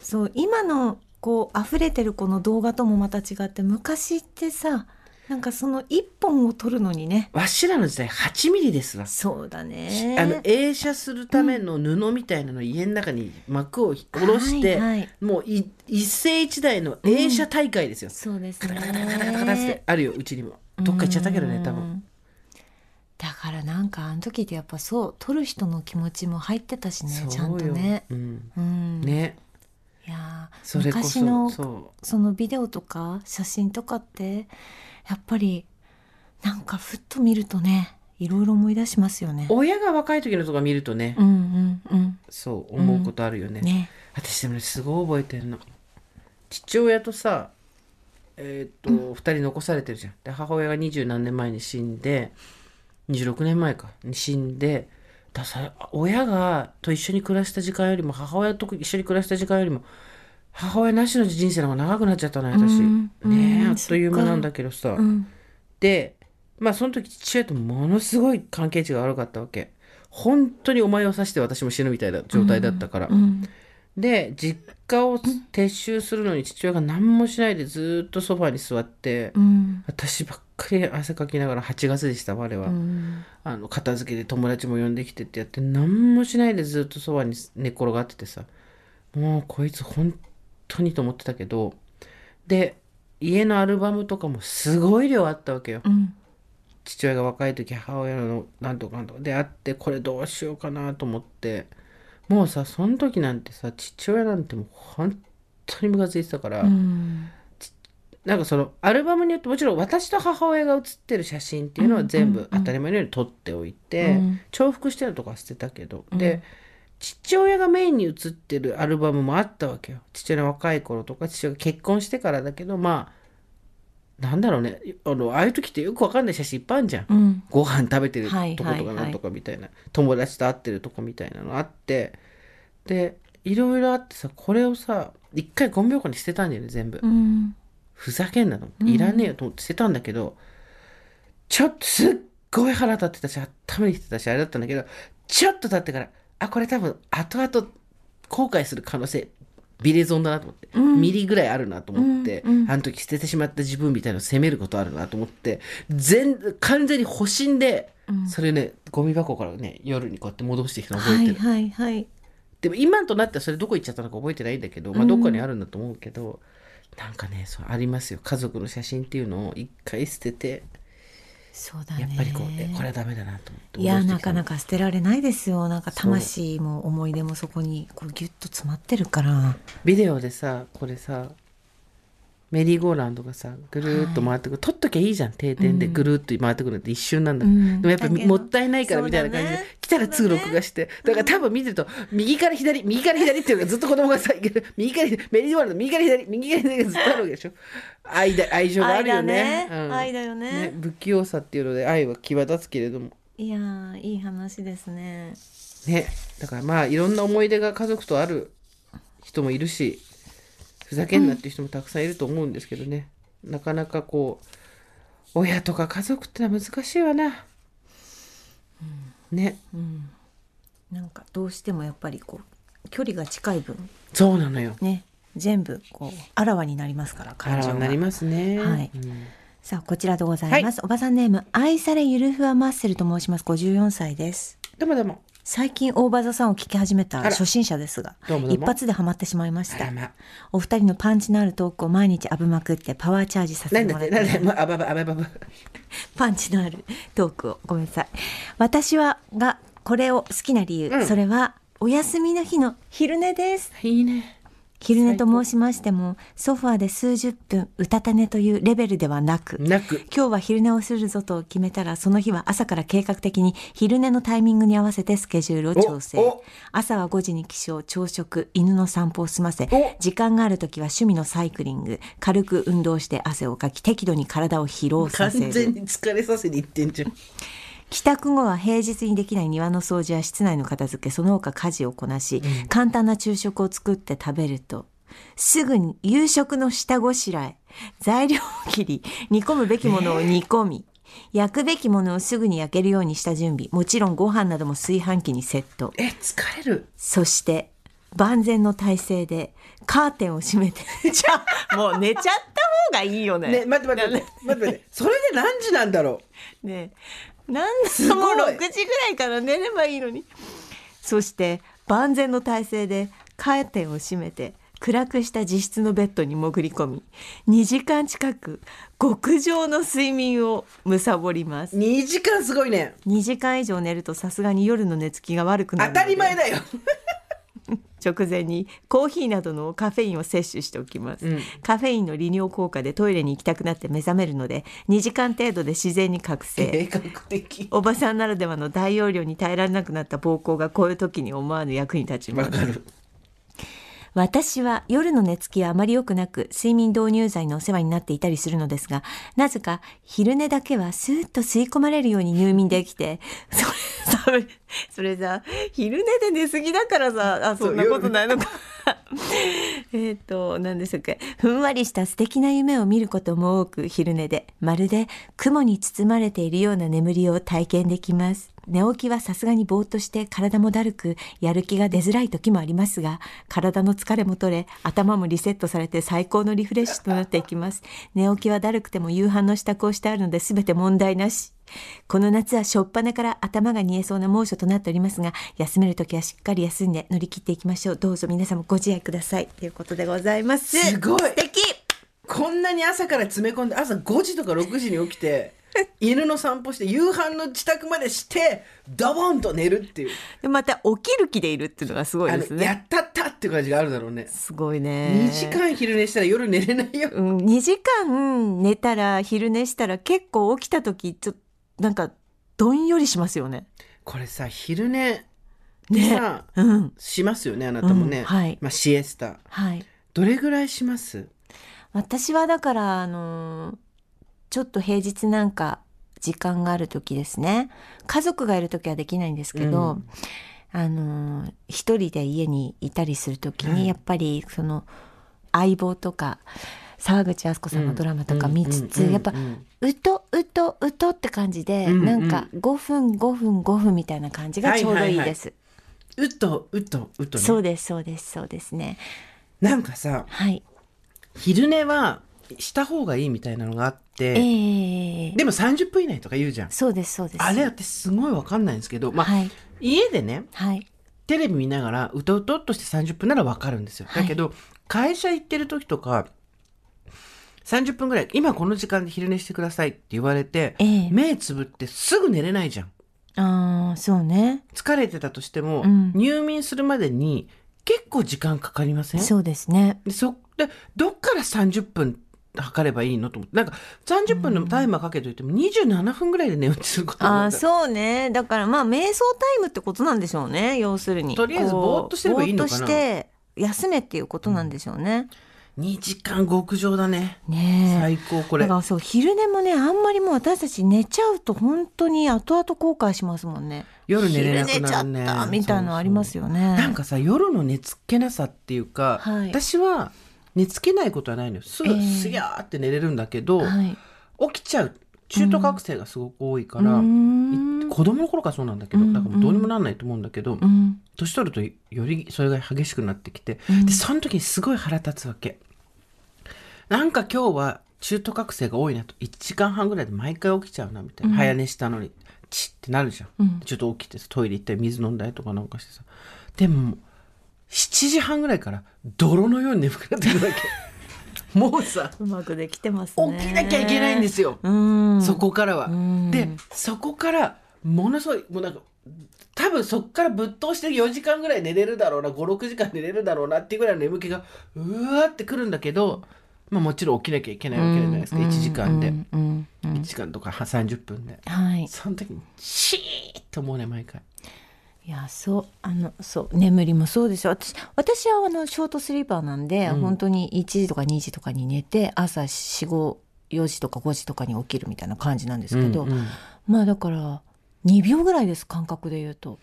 そう今のこう溢れてるこの動画ともまた違って昔ってさなんかその一本を撮るのにねわしらの時代8ミリですわ。そうだねあの映写するための布みたいなのを家の中に幕を下ろして、はいはいもうい一世一代の映写大会ですよ。そうですねカタカタカタカタカタってあるようちにも。どっか行っちゃったけどね多分。うんだからなんかあの時ってやっぱそう撮る人の気持ちも入ってたしねちゃんとね。うん、うん、ねいや昔のそそのビデオとか写真とかってやっぱりなんかふっと見るとねいろいろ思い出しますよねう。親が若い時のとか見るとね、うんうんうんそう思うことあるよね。ね。私でもねすごい覚えてるの。父親とさえーっと、二人残されてるじゃん。で母親が二十何年前に死んで26年前かに死んでださ親がと一緒に暮らした時間よりも母親と一緒に暮らした時間よりも母親なしの人生の方が長くなっちゃったのよ私。うん。ねえうん。あっという間なんだけどさ。うん。でまあその時父親とものすごい関係値が悪かったわけ。本当にお前を刺して私も死ぬみたいな状態だったから。うん。で実家を撤収するのに父親が何もしないでずっとソファに座って、うん。私ばっかり汗かきながら8月でした我は、うん。あの片付けで友達も呼んできてってやって何もしないでずっとソファに寝っ転がっててさ。もうこいつ本当にと思ってたけどで家のアルバムとかもすごい量あったわけよ。うん。父親が若い時母親のなんとかなんとか。であってこれどうしようかなと思って。もうさその時なんてさ父親なんてもう本当にムカついてたから、うん。なんかそのアルバムによってもちろん私と母親が写ってる写真っていうのは全部当たり前のように撮っておいて、うん。重複してるとこは捨てたけど、うん。で父親がメインに写ってるアルバムもあったわけよ。父親の若い頃とか父親が結婚してからだけどまあなんだろうね。あのああいう時ってよくわかんない写真いっぱいあるじゃん。うん。ご飯食べてるはいとことはいはいかなんとかみたいな、友達と会ってるとこみたいなのあって。でいろいろあってさこれをさ一回ゴミ箱に捨てたんだよね全部、うん。ふざけんなのいらねえよと思って捨てたんだけど、ちょっとすっごい腹立ってたし頭にきてたしあれだったんだけどちょっと経ってからあこれ多分後々後悔する可能性ビレゾンだなと思って、うん。ミリぐらいあるなと思って、うんうん。あの時捨ててしまった自分みたいのを責めることあるなと思って。全完全に保身で、うん。それねゴミ箱からね夜にこうやって戻してきたの覚えてる、はいはいはい。でも今となってはそれどこ行っちゃったのか覚えてないんだけど、まあ、うん。どっかにあるんだと思うけど、なんかねそうありますよ。家族の写真っていうのを一回捨ててそうだね。やっぱりこうえこれはダメだなと思っていやなかなか捨てられないですよ。なんか魂も思い出もそこにこうギュッと詰まってるから。ビデオでさこれさメリーゴーランドがさぐるーっと回ってくる、撮っときゃいいじゃん定点で。ぐるーっと回ってくるのって一瞬なんだ、うん。でもやっぱもったいないからみたいな感じで、ね。来たらすぐ録画して。だ,、から多分見てると右から左右から左っていうのがずっと子供がさ 右から左メリーゴーランド右から左右から左がずっとあるわけでしょ。愛だ愛情があるよね。愛だね愛だよね不器用さっていうので愛は際立つけれども。いやーいい話ですね。ね。だからまあいろんな思い出が家族とある人もいるしふざけんなっていう人もたくさんいると思うんですけどね、なかなかこう親とか家族ってのは難しいわな、ね。うん。なんかどうしてもやっぱりこう距離が近い分。そうなのよ。ね。全部こうあらわになりますからあ感情が。らなりますね。はい。うん。さあこちらでございます、おばさんネーム愛されゆるふわマッセルと申します。54歳です。どうもどうも最近大場座さんを聞き始めた初心者ですが一発でハマってしまいました。ま。お二人のパンチのあるトークを毎日浴びまくってパワーチャージさせてもらって。パンチのあるトークをごめんなさい。私はがこれを好きな理由、うん。それはお休みの日の昼寝です。いいね昼寝と申しましてもソファーで数十分うたた寝というレベルではなくなく。今日は昼寝をするぞと決めたらその日は朝から計画的に昼寝のタイミングに合わせてスケジュールを調整。朝は5時に起床朝食犬の散歩を済ませお。時間がある時は趣味のサイクリング軽く運動して汗をかき適度に体を疲労さ完せる。全に疲れさせにいってんじゃん帰宅後は平日にできない庭の掃除や室内の片付けその他家事をこなし、簡単な昼食を作って食べるとすぐに夕食の下ごしらえ材料を切り煮込むべきものを煮込み、焼くべきものをすぐに焼けるようにした準備もちろんご飯なども炊飯器にセット。え疲れる。そして万全の体勢でカーテンを閉めて じゃあもう寝ちゃった方がいいよね。ね待って待って待って待ってそれで何時なんだろね。えなんでもうごい6時ぐらいから寝ればいいのに。そして万全の体勢でカーテンを閉めて暗くした自室のベッドに潜り込み2時間近く極上の睡眠を貪ります。う2時間すごいね。2時間以上寝るとさすがに夜の寝つきが悪くなる当たり前だよ直前にコーヒーなどのカフェインを摂取しておきます、うん。カフェインの利尿効果でトイレに行きたくなって目覚めるので2時間程度で自然に覚醒。おばさんならではの大容量に耐えられなくなった膀胱がこういう時に思わぬ役に立ちます私は夜の寝つきはあまり良くなく睡眠導入剤のお世話になっていたりするのですがなぜか昼寝だけはスーッと吸い込まれるように入眠できて それさ それさ昼寝で寝すぎだからさあそんなことないのか。えっと何でしたっけ？ふんわりした素敵な夢を見ることも多く昼寝でまるで雲に包まれているような眠りを体験できます寝起きはさすがにぼーっとして体もだるくやる気が出づらい時もありますが体の疲れも取れ頭もリセットされて最高のリフレッシュとなっていきます。寝起きはだるくても夕飯の支度をしてあるので全て問題なし。この夏は初っ端から頭が煮えそうな猛暑となっておりますが休める時はしっかり休んで乗り切っていきましょう。どうぞ皆様ご自愛ください。ということでございます。すごい。素敵こんなに朝から詰め込んで朝5時とか6時に起きて 犬の散歩して夕飯の支度までしてドボンと寝るっていう。でまた起きる気でいるっていうのがすごいあですね。のやったったっていう感じがあるだろうね。すごいね。2時間昼寝したら夜寝れないよ。うん、2時間寝たら昼寝したら結構起きた時ちょっとなんかどんよりしますよね。これさ昼寝ねさ、うん。しますよねあなたもね、うんはい。まあ、シエスタ。はい。どれぐらいします？私はだからあのーちょっと平日なんか時間がある時ですね。家族がいる時はできないんですけど、うん。あのー一人で家にいたりする時はいにやっぱりその相棒とか沢口靖子さんのドラマとか見つつ、うん。やっぱうとうとうとって感じで、うんなんか5分5分5分みたいな感じがちょうどいいです。うとうとうとね。そうですそうですそうですね。なんかさはい昼寝はした方がいいみたいなのがあって、ええ。でも30分以内とか言うじゃん。そうですそうです。あれ私すごいわかんないんですけど、まあはい。家でねはい。テレビ見ながらうとうとっとして30分ならわかるんですよ。はい。だけど、会社行ってる時とか、30分ぐらい、今この時間で昼寝してくださいって言われて、ええ。目つぶってすぐ寝れないじゃん。ああそうね。疲れてたとしても、うん。入眠するまでに結構時間かかりません？そうですね。でそでどっから30分測ればいいのと思って。なんか30分のタイマーかけといても27分ぐらいで寝落ちすることあそうね。だからまあ瞑想タイムってことなんでしょうね。要するに。とりあえずぼーっとしてればいいのかな。ぼーっとして休めっていうことなんでしょうね、2時間極上だね。ねえ。最高これ。だからそう昼寝もねあんまりもう私たち寝ちゃうと本当に後々後悔しますもんね。夜寝れなくなるね。ったみたいなのありますよね。なんかさ夜の寝つけなさっていうか、はい。私は寝つけないことはないのよ。すぐええ。すぎゃーって寝れるんだけど、はい。起きちゃう。中途覚醒がすごく多いから、うーん。い子供の頃からそうなんだけど、うん。だからもうどうにもなんないと思うんだけど、うん。年取るとよりそれが激しくなってきて、うん。でその時にすごい腹立つわけ。なんか今日は中途覚醒が多いなと。1時間半ぐらいで毎回起きちゃうなみたいな、うん。早寝したのにチッってなるじゃん、うん。ちょっと起きてさトイレ行ったり水飲んだりとかなんかしてさ。でも7時半ぐらいから泥のように眠くなってくるわけ。もうさうまくできてます起ねきなきゃいけないんですよ、うん。そこからは。うん。でそこからものすごいもうなんか多分そこからぶっ通して4時間ぐらい寝れるだろうな56時間寝れるだろうなっていうぐらいの眠気がうわーってくるんだけど、まあ、もちろん起きなきゃいけないわけじゃないですか、1時間で、うん。うん。うん。1時間とか30分で。はい。その時にシーッと思うね毎回いやそうあのそう眠りもそうですよ。私私はあのショートスリーパーなんで、うん。本当に1時とか2時とかに寝て朝45 4時とか5時とかに起きるみたいな感じなんですけど、うんうん。まあだから2秒ぐらいです感覚で言うと。っ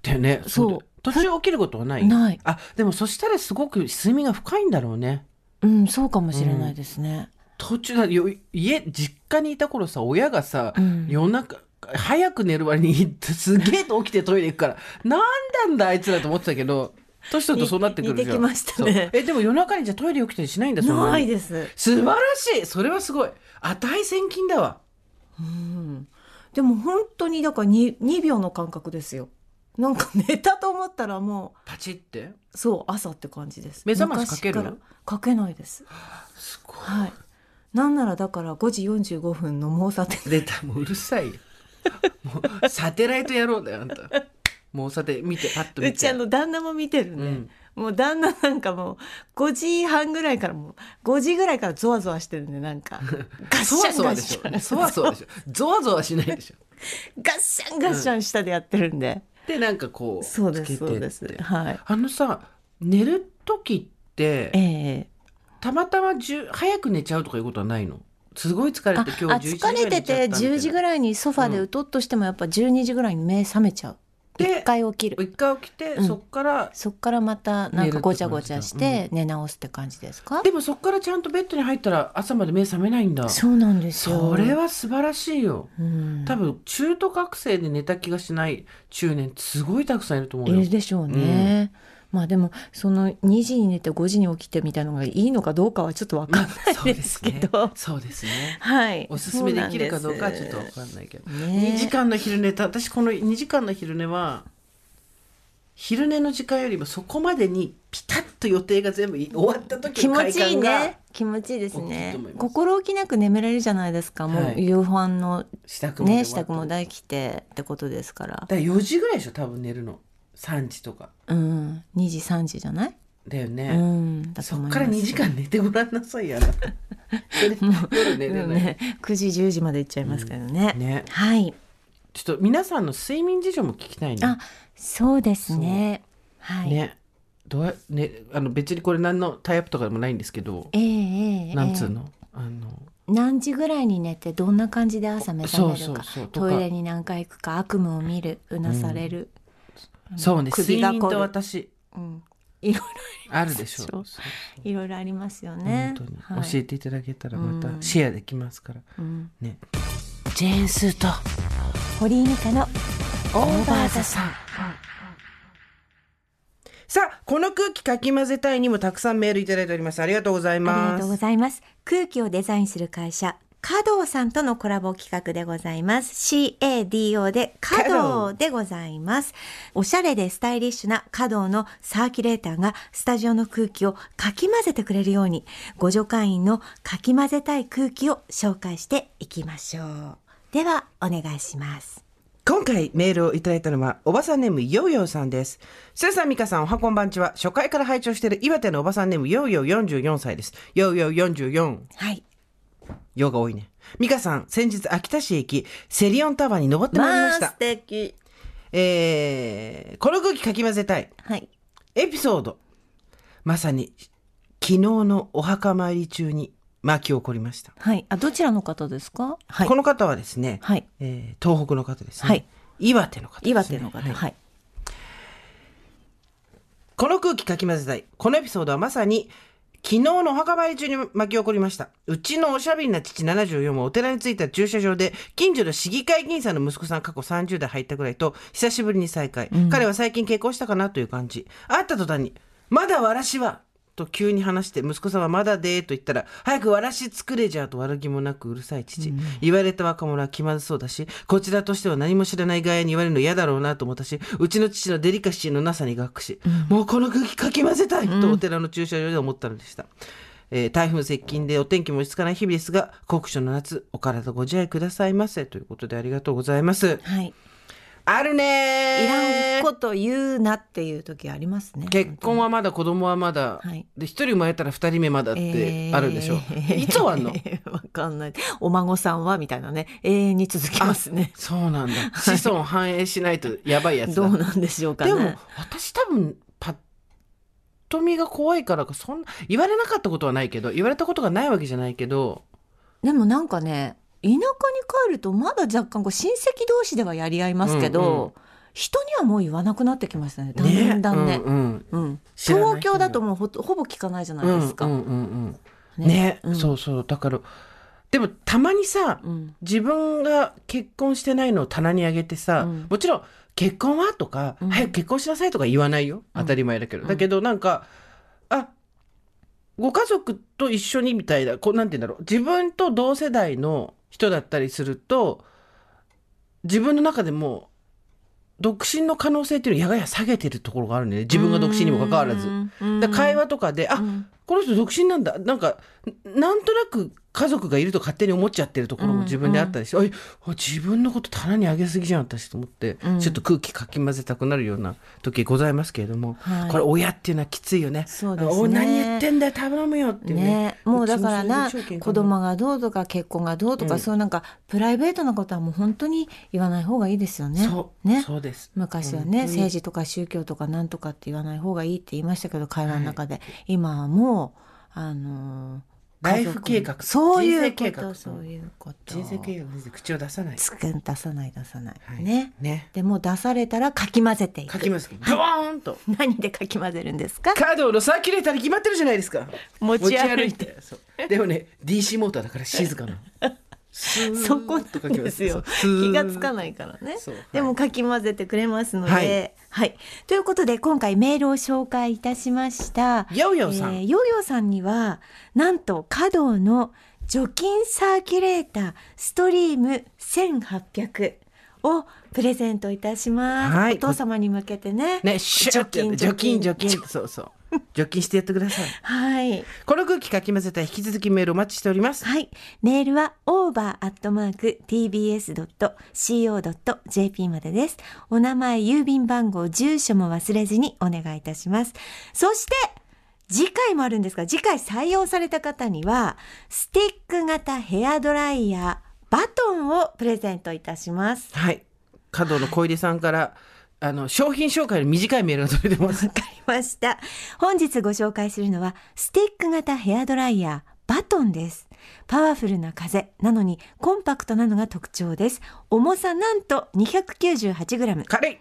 てね。そう。途中起きることはない？ない。あでもそしたらすごく睡眠が深いんだろうね。うんそうかもしれないですね、途中だよ家実家にいた頃さ親がさ、うん。夜中早く寝る割にすげえと起きてトイレ行くから。なんなんだあいつらと思ってたけど。年取るとそうなってくるじゃん。似てきましたね。えでも夜中にじゃあトイレ起きたりしないんだそんないに？です、素晴らしい。それはすごい。値千金だわ。うん、でも本当にだから 2, 2秒の感覚ですよ。なんか寝たと思ったらもパチって？うそう朝って感じです。目覚ましかける？昔かけないです。すごはい。なんならだから5時45分の猛査点い出た。もううるさいよもうサテライト野郎だよあんた。もうさて見てパッと見て。うちあの旦那も見てるんで、うん。もう旦那なんかもう5時半ぐらいからもう5時ぐらいからゾワゾワしてるんでなんか。ガッシャンガッシャン。ょそわそわでしょ。ゾワゾワしないでしょ。ガッシャンガッシャン下でやってるんで、でなんかこうそうですそうです。はい。あのさ寝る時ってええ。たまたまじゅ早く寝ちゃうとかいうことはないの？すごい疲れあて今日11時ぐらい疲れてて10時ぐいらいにソファーでうとっとしてもやっぱ12時ぐらいに目覚めちゃう。で一回起きる。一回起きて、うん。そっからそっからまたなんかごちゃごちゃして寝直すって感じですか、でもそっからちゃんとベッドに入ったら朝まで目覚めないんだ。そうなんですよ。それは素晴らしいよ。うん。多分中途覚醒で寝た気がしない中年すごいたくさんいると思ういよるでしょうね、まあでもその2時に寝て5時に起きてみたいなのがいいのかどうかはちょっと分かんないですけど、そうですね。はい。おすすめできるかどうかはちょっと分かんないけど、ね2時間の昼寝と私この2時間の昼寝は昼寝の時間よりもそこまでにピタッと予定が全部い終わった時の快気持ちいいね。気持ちいいですね。心置きなく眠れるじゃないですか。もはい。う夕飯の支度ね支度もできてってことですから。だから4時ぐらいでしょ多分寝るの3時とか。うん。2時3時じゃない、うだよね、んだとそっから2時間寝てごらんなさいよ。あな夜寝れない、ね、9時10時まで行っちゃいますけどね、ね。はい。ちょっと皆さんの睡眠事情も聞きたいね。あそうですね。はい、ね。どうやねあの別にこれ何のタイアップとかでもないんですけど、ええええなんつうの？あの。何時ぐらいに寝てどんな感じで朝目覚めるか。トイレに何回行くか悪夢を見るうなされる、あのそうね首が凝る、私。うん、いろいあるでしょそういろいろありますよね。本当に、はい。教えていただけたらまうん。たシェアできますから、うん、ね。ジェーンスーと堀井美香のオーバーザさん。さあ、この空気かき混ぜたいにもたくさんメールいただいております。ありがとうございあります。がとうございます。空気をデザインする会社、カドーさんとのコラボ企画でございます。CADO でカドーでございます。おしゃれでスタイリッシュなカドーのサーキュレーターがスタジオの空気をかき混ぜてくれるように、ご助会員のかき混ぜたい空気を紹介していきましょう。では、お願いします。今回メールをいただいたのは、おばさんネームヨーヨーさんです。スーさん、ミカさん、おはこんばんちは。初回から拝聴している岩手のおばさんネームヨーヨー44歳です。ヨーヨー44。はい。ヨーが多いね。ミカさん、先日秋田市駅、セリオンタワーに登ってまいりました。敵。えー、この空気かき混ぜたい。はい。エピソード。まさに、昨日のお墓参り中に巻き起こりました。はい。あ、どちらの方ですか？はいこ。の方はですね、はい。えー東北の方ですね。はい岩手の方です、ね。岩手の方。はいはい。この空気かき混ぜたい。このエピソードはまさに、昨日の墓参り中に巻き起こりました。うちのおしゃべりな父74もお寺に着いた駐車場で、近所の市議会議員さんの息子さん過去30代入ったぐらいと、久しぶりに再会。彼は最近結婚したかなという感じ。会った途端に、まだわらしはと急に話して、息子さんはまだでーと言ったら、早くわらし作れじゃと悪気もなくうるさい父。言われた若者は気まずそうだし、こちらとしては何も知らない外野に言われるの嫌だろうなと思ったし、うちの父のデリカシーのなさにがっくし、もうこの空気かき混ぜたいとお寺の駐車場で思ったのでした。えー台風接近でお天気も落ち着かない日々ですが、酷暑の夏、お体ご自愛くださいませ。ということでありがとうございます。はい。あるねこと言うなっていう時ありますね。結婚はまだ子供はまだ、はいで一人生まれたら二人目まだってあるでしょ、えーいつ終わんの？わかんない。お孫さんはみたいなね、永遠に続きますね。そうなんだ子孫繁栄しないとやばいやつだどうなんでしょうかね。でも私多分パッと見が怖いからかそんな言われなかったことはないけど言われたことがないわけじゃないけどでもなんかね、田舎に帰るとまだ若干こう親戚同士ではやり合いますけど、うんうん人にはもう言わなくなってきましたね。だんだんね。うんうん。うん。東京だともうほほぼ聞かないじゃないですか。うんうんうん。うんね。うんそうそう。だからでもたまにさ、うん。自分が結婚してないのを棚にあげてさ、うん。もちろん結婚はとか、うん。早く結婚しなさいとか言わないよ。当たり前だけど、だけどなんかあご家族と一緒にみたいなこうなんて言うんだろう。自分と同世代の人だったりすると自分の中でも独身の可能性っていうのをやがや下げてるところがあるんだよね。自分が独身にもかかわらず。会話とかで、あ、うん。この人独身なんだ。なんかなんとなく家族がいると勝手に思っちゃってるところも自分であったりして、あいあ自分のこと棚にあげすぎじゃん私と思って、うん。ちょっと空気かき混ぜたくなるような時ございますけれども、はい。これ親っていうのはきついよね。そうですね。お何言ってんだよ頼むよって。いうねね、もうだからな子供がどうとか結婚がどうとか、うん。そういうなんかプライベートなことはもう本当に言わない方がいいですよね。そう、ね。そうです。昔はね政治とか宗教とかなんとかって言わない方がいいって言いましたけど会話の中で、今はもうあのーライフ計画そういうことそういうこと。人生計画で口を出さない。つくん出さない出さない、はい。ね。ね。でもう出されたらかき混ぜていく。かき混ぜて、ドーンと。何でかき混ぜるんですか？カードのサーキュレーターに決まってるじゃないですか。持ち歩いて。でもね DC モーターだから静かな そこなんとかきますですよ。気がつかないからね。そう。でもかき混ぜてくれますので、ははい。いということで今回メールを紹介いたしました。ヨーヨーさん。えーヨーヨーさんにはなんと華道の除菌サーキュレーターストリーム1800をプレゼントいたします、はい。お父様に向けてね。ねシュッてやって除菌除菌。そうそう 除菌してやってくださいはいこの空気かき混ぜた引き続きメールお待ちしておりますはい。メールは over.tbs.co.jp までです。お名前、郵便番号、住所も忘れずにお願いいたします。そして、次回もあるんですが、次回採用された方には、スティック型ヘアドライヤー、バトンをプレゼントいたします。はい加藤の小出さんからあの商品紹介の短いメールが届いてます。わかりました。本日ご紹介するのは、スティック型ヘアドライヤー、バトンです。パワフルな風なのにコンパクトなのが特徴です。重さなんと 298g。軽い。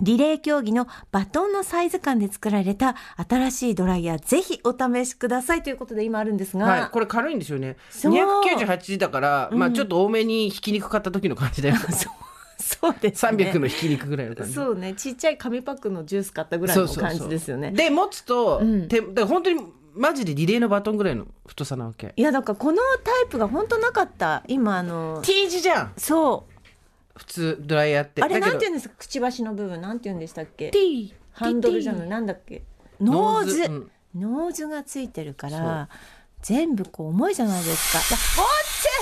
リレー競技のバトンのサイズ感で作られた新しいドライヤー、ぜひお試しください。ということで今あるんですが、はい。これ軽いんですよね。そう。298だから、まあうん。ちょっと多めにひき肉買った時の感じだよ。そうそうですね。300のひき肉ぐらいの感じ。そうね。ちっちゃい紙パックのジュース買ったぐらいの感じですよね。で持つと、うん。てだから本当にマジでリレーのバトンぐらいの太さなわけ。いやだからこのタイプが本当なかった。今あの T 字じゃん。そう。普通ドライヤーって。あれなんて言うんですか？くちばしの部分。なんて言うんでしたっけ？T ハンドルじゃない？なんだっけ？ノーズ。うん。ノーズがついてるから全部こう重いじゃないですか。だおっ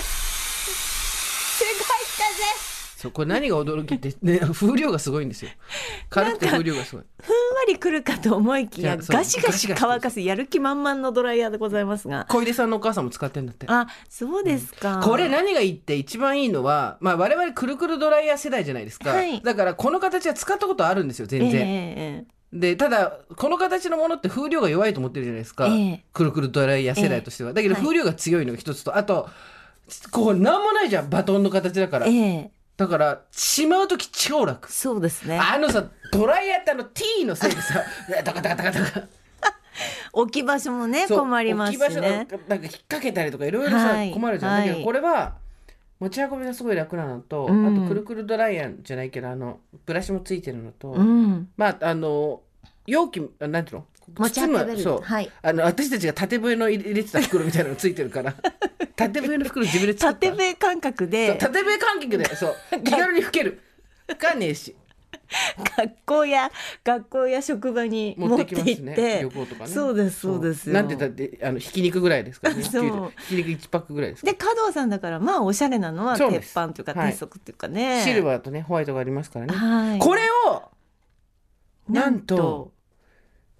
ち！すごいそうこれ何が驚きって、ね、風量がすごいんですよ。軽くて風量がすごい。風ふんわりくるかと思いきやガシガシ乾かすやる気満々のドライヤーでございますが。小出さんのお母さんも使ってんだって。あそうですか、これ何がいいって一番いいのは、まあ、我々くるくるドライヤー世代じゃないですか、はい。だからこの形は使ったことあるんですよ全然、ええでただこの形のものって風量が弱いと思ってるじゃないですか、ええ。くるくるドライヤー世代としては、だけどはい風量が強いのが一つと。あとこうなんもないじゃん。バトンの形だから、ええだからしまう時超楽。そうですね。あのさドライヤーってあの T のせいでさ ダカダカダカダカ。置き場所もね困りますし置き場所なんか引っ掛けたりとかいろいろさ、はい困るじゃん、だけどはい。これは持ち運びがすごい楽なのと、うん。あとくるくるドライヤーじゃないけどあのブラシもついてるのと、うん。まああの容器あなんていうの？持ち運べる。そう、はい。あの私たちが縦笛の入れてた袋みたいなのついてるから。縦笛の袋自分で作った。縦笛感覚で。縦笛観客でそう。気軽に吹ける。かねえし。学校や学校や職場に持っててきますね。行って。旅行とかね。そうですそう。ですよ。なんて言ったってあのひき肉ぐらいですからね。そう。ひき肉1パックぐらいですで加藤さんだからまあおしゃれなのは鉄板というかはい。鉄則っていうかね、シルバーとねホワイトがありますからね、はい。これをなんと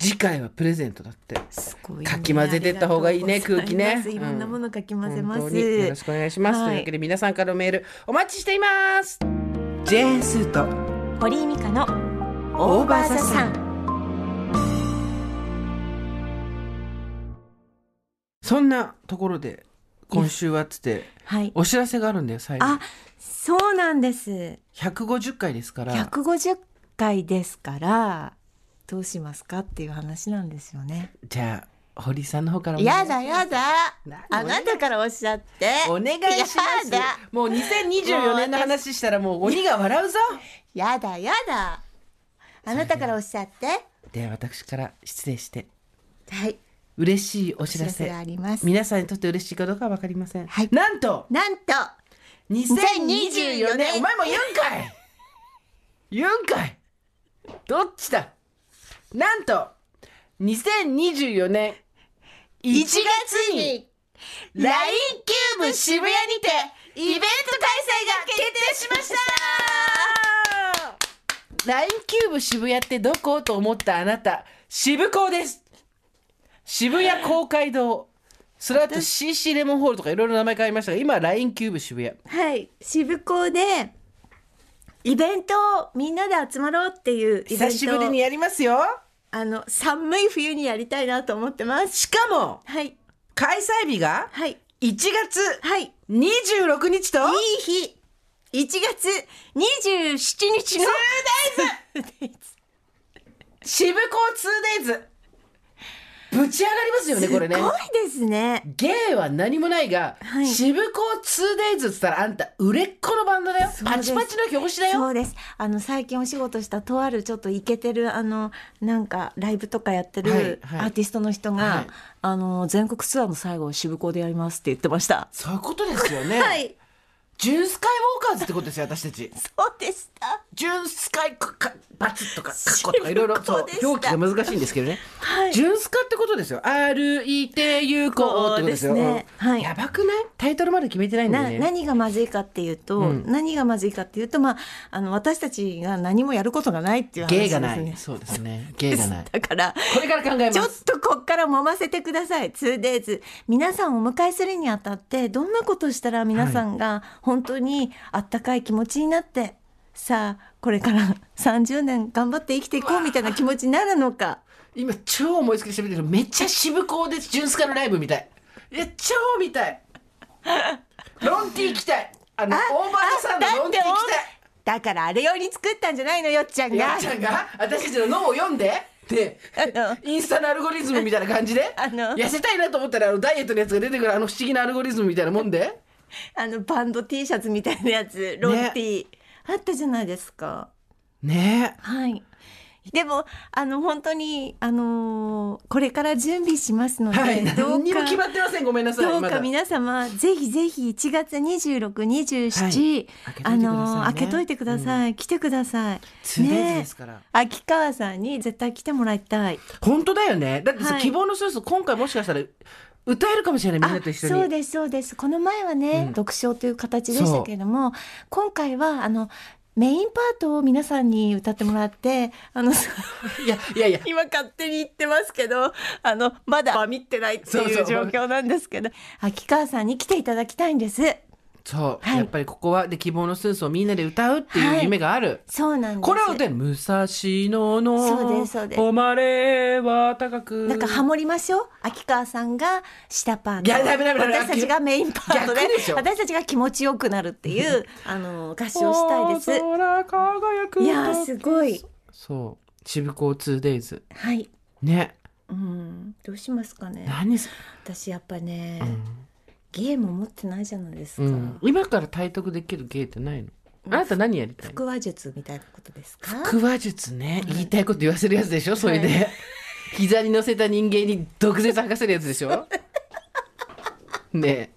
次回はプレゼントだって。すごいね。かき混ぜてった方がいいね空気ね。いろんなものかき混ぜます、本当によろしくお願いします、はい。というわけで皆さんからのメールお待ちしています。ジェーンスーと堀井美香のオーバーザさん。そんなところで今週はっつってはい。お知らせがあるんだよ最後あそうなんです。150回ですから。150回ですからどうしますかっていう話なんですよね。じゃあ堀さんの方からやだやだ。何？あなたからおっしゃって。お願いします。もう2024年の話したらもう鬼が笑うぞ。やだやだ。あなたからおっしゃって。では私から失礼して。はい。嬉しいおお知らせがあります。皆さんにとって嬉しいかどうかは分かりません、はい。なんと！なんと！2024年。お前も言うんかい言うんかいどっちだ？なんと2024年1月に LINE キューブ渋谷にてイベント開催が決定しました。LINE キューブ渋谷ってどこと思ったあなた。渋公です。渋谷公会堂。その後 CC レモンホールとかいろいろ名前変わりましたが今は LINE キューブ渋谷。はい。渋港でイベントをみんなで集まろうっていうイベントを久しぶりにやりますよ。あの寒い冬にやりたいなと思ってます。しかもはい。開催日がはい。1月はい。26日といい日。1月27日の 2days 渋港 2days ぶち上がりますよねこれねすごいですね。ゲイは何もないが、はい。渋港 2days っつったらあんた売れっ子のバンドだよ。そうです。パチパチの表紙だよ。そうです。あの最近お仕事したとあるちょっとイケてるあのなんかライブとかやってるはいはい。アーティストの人が、はい。あの全国ツアーの最後を渋港でやりますって言ってました。そういうことですよね、はい。ジュンスカイウォーカーズってことですよ私たち。そうでしたジュンスカイかかバツとかカッコとかいろいろそう表記が難しいんですけどね、はい。ジュンスカってことですよ。歩いて行こうってことですよ、ね。うん。はい。やばくない？タイトルまで決めてないんだね。何がまずいかっていうと、うん。何がまずいかっていうと、まあ、あの私たちが何もやることがないっていう話ですね。がない。そうですね。ゲイがない。だからこれから考えます。ちょっとこっから揉ませてください。2days 皆さんをお迎えするにあたってどんなことしたら皆さんが本当にあったかい気持ちになって、さあこれから30年頑張って生きていこうみたいな気持ちになるのか。今超思いつきで喋ってる。けどめっちゃ渋港でジュンスカのライブみたい。いや超見たい。ロンティー来たい。あのオーバーザさんのロンティー来だからあれ用に作ったんじゃないのよっちゃんが。っちゃんが？私たちの脳を読んで。であのインスタのアルゴリズムみたいな感じで。あの痩せたいなと思ったらあのダイエットのやつが出てくるあの不思議なアルゴリズムみたいなもんで。あのバンド T シャツみたいなやつロンティー、あったじゃないですか。ね。はい。でもあの本当にあのーこれから準備しますので、はい。どう何にもか決まってません。ごめんなさい。どうまだ。か皆様ぜひぜひ1月26、27、あのー開けといてください、来てください。ツーデイズですから、秋川さんに絶対来てもらいたい。本当だよね。だってさ、はい。希望のスース今回もしかしたら歌えるかもしれないみんなと一緒に。そうですそうです。この前はね、うん。読書という形でしたけれども今回はあのメインパートを皆さんに歌ってもらってあの いやいやいや。今勝手に言ってますけどあのまだバミってないってそうそういう。状況なんですけど秋川さんに来ていただきたいんですそう、はい。やっぱりここはで希望のスースをみんなで歌うっていう夢がある、そうなんです。これを歌える武蔵野の誉れは高く。なんかハモりましょう秋川さんが下パート。私たちがメインパートで私たちが気持ちよくなるっていうあの合唱したいです。いやーすごい。そう。渋港 2days はい。ね。うん。どうしますかね。何す、私やっぱね、うんゲーム持ってないじゃないですか、うん、今から体得できる芸ってないの？あなた何やりたい？の腹話術みたいなことですか？腹話術ね。言いたいこと言わせるやつでしょ？それで、膝に乗せた人間に毒舌吐かせるやつでしょ？ねえ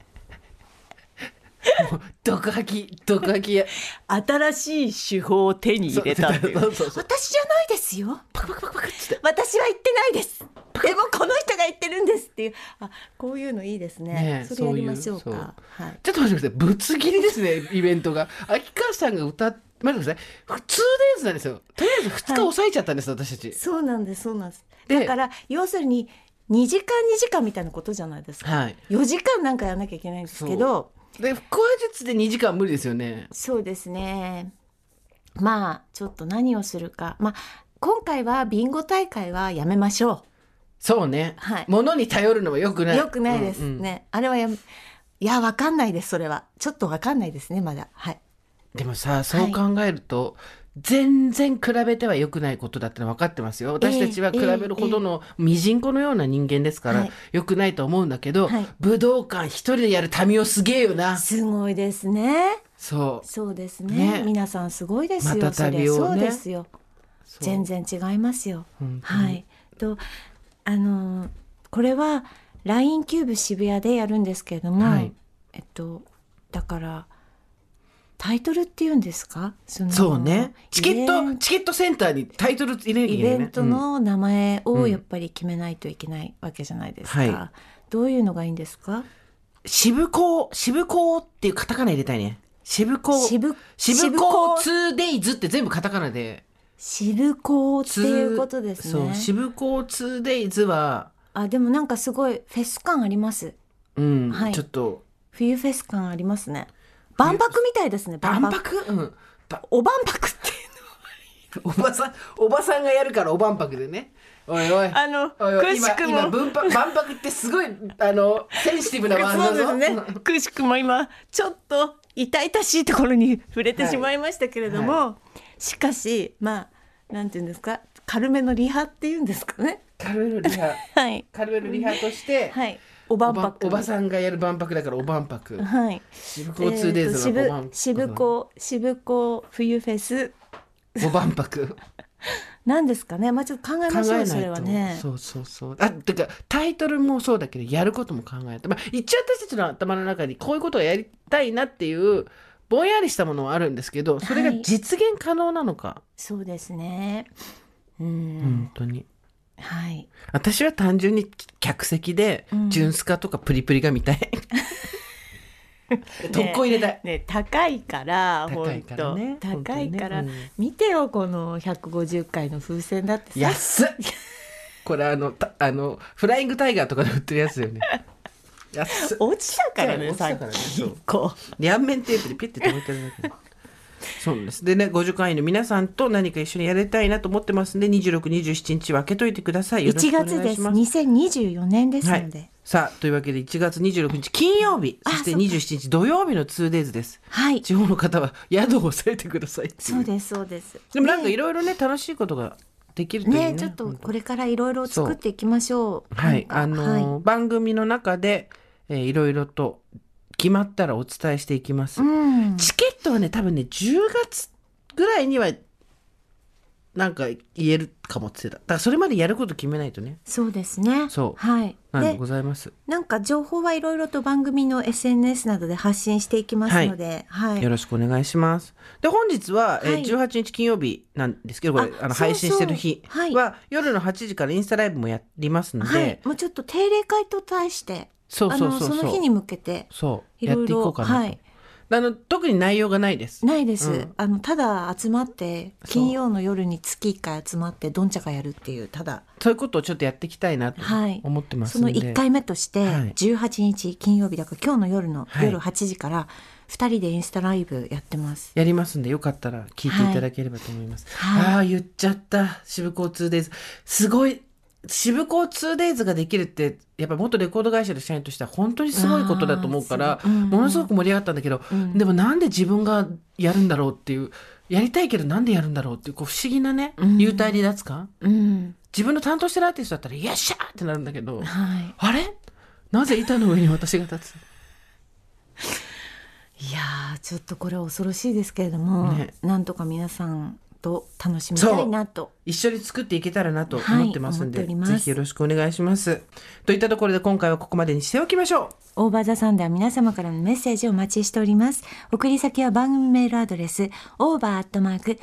毒吐き毒吐き。や新しい手法を手に入れたっていう。私じゃないですよ。パクパクパクパクって。私は言ってないです。でもこの人が言ってるんですっていう。あこういうのいいですね。ねえそれやりましょうか。はい。ちょっと待ってください。ぶつ切りですねイベントが。秋川さんが歌っ待ってください。2days なんですよ。とりあえず2日抑えちゃったんです、私たち。そうなんですそうなんです。でだから要するに2時間2時間みたいなことじゃないですか、はい。4時間なんかやらなきゃいけないんですけどで腹話術で2時間無理ですよね。そうですね。まあちょっと何をするか。まあ今回はビンゴ大会はやめましょそうね、はい。物に頼るのはよくうない。よくないですうんうん。ね、あれはやめいやわかんないですそれは。ちょっとわかんないですねまだ。はい。でもさそう考えると、全然比べては良くないことだってのは分かってますよ。私たちは比べるほどのミジンコのような人間ですから、はい。良くないと思うんだけど、はい。武道館一人でやる民生すげえよな。すごいですね。そう。そうですね。ね。皆さんすごいですよ、また旅をね。そうですよ。全然違いますよ。はい。とあのこれは LINE キューブ渋谷でやるんですけれども、はい。えっとだからタイトルっていうんですか？そのそうね。チケットチケットセンターにタイトル入れなきゃいイけないねベントの名前うん。をやっぱり決めないといけないわけじゃないですか、はい。どういうのがいいんですか？渋港渋港っていうカタカナ入れたいね。渋港渋渋港 2days って全部カタカナで。渋港っていうことですそうね渋港 2days はあでもなんかすごいフェス感あります。うん、はい。ちょっと。冬フェス感ありますね万博みたいですね万万博？博うん。ばお万博っておばさんおばさんがやるからお万博でね。おいおい。あのおいおいくしく今今も分万博ってすごいあのセンシティブなワードだぞ。そうですね。くしくも今ちょっと痛々しいところに触れてしまいましたけれども、はしかしまあなんていうんですか軽めのリハっていうんですかね。軽めのリハ。はい。軽めのリハとして、はいおおば万博おばさんがやる万博だからお万博はい。渋港 2days のお万渋渋港渋港冬フェス。お万博なん ですかね。まあちょっと考え考ましょうそれはね。そうそうそう。あてかタイトルもそうだけどやることも考えてまあ一応私たちの頭の中にこういうことをやりたいなっていうぼんやりしたものはあるんですけどそれがはい。実現可能なのか、そうですね。うん、本当にはい。私は単純に客席でうん。ジュンスカとかプリプリが見たい。特攻入れたい、ね高いから高いからね。本当高いから、本当にね見てよこの150回の風船だってさ。安っ。これあのたあのフライングタイガーとかで売ってるやつだよね。落ちたからねさっき。そう。こ両面テープでピッて止めてるだけそうです。でね50会員の皆さんと何か一緒にやりたいなと思ってますんで2627日は開けといてください。うよろし1くお願月です。いします2024年ですのではい、さあというわけで1月26日金曜日そしてあそうか。27日土曜日の 2days です。はい、地方の方は宿を押さえてくださいそうですそうです。でもなんかね。いろいろね楽しいことができるといいねねちょっとこれからいろいろ作っていきましょう。はい、あのー番組の中で、えーいろいろと決まったらお伝えしていきます、はいうん。チケットはね多分ね10月ぐらいにはなんか言えるかもってた。だからそれまでやること決めないとね。そうですね。そう。はい。なんででございます。なんか情報はいろいろと番組の SNS などで発信していきますので、はい。よろしくお願いします。で本日は、えーはい。18日金曜日なんですけどこれあの配信してる日はい。は夜の8時からインスタライブもやりますので、はい、もうちょっと定例会と題してそうそうそうそのその日に向けてそう。やっていこうかなと。はい。あの特に内容がないです。ないです、うん。あのただ集まって金曜の夜に月1回集まってどんちゃかやるっていうただ。そういうことをちょっとやっていきたいなとはい。思ってますそのので、1回目としてはい。18日金曜日だから今日の夜のはい。夜8時から2人でインスタライブやってます。やりますんでよかったら聞いていただければと思います。はい。ああ言っちゃった。渋交通デイズすごい渋交通デイズができるってやっぱ元レコード会社の社員としては本当にすごいことだと思うからうんものすごく盛り上がったんだけど、うん。でもなんで自分がやるんだろうっていうやりたいけどなんでやるんだろうっていうこう不思議なねうん。幽体離脱感？うん。自分の担当してるアーティストだったら「よっしゃ!」ってなるんだけどはい、あれ？なぜ板の上に私が立つ？いやーちょっとこれは恐ろしいですけれども、ね。なんとか皆さんと楽しみたいなと一緒に作っていけたらなと思ってますんで、はいぜひよろしくお願いします。といったところで今回はここまでにしておきましょう。オーバーザさんでは皆様からのメッセージをお待ちしております。送り先は番組メールアドレス、over.tbs.co.jp、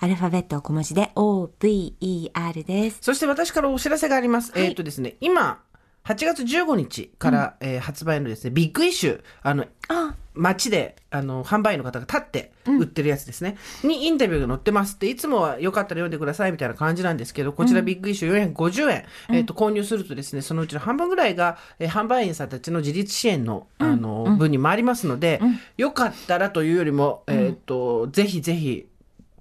アルファベット小文字で over です。そして私からお知らせがあります。えっ、とですね、今、8月15日から、えー発売のですね、ビッグイシュー、あの、あ、街で、あの、販売員の方が立って売ってるやつですね、にインタビューが載ってますって、いつもはよかったら読んでくださいみたいな感じなんですけど、こちらビッグイシュー450円、えっ、と、購入するとですね、そのうちの半分ぐらいが、えー販売員さんたちの自立支援の、あの、分に回りますので、よかったらというよりも、えっ、と、ぜひぜひ、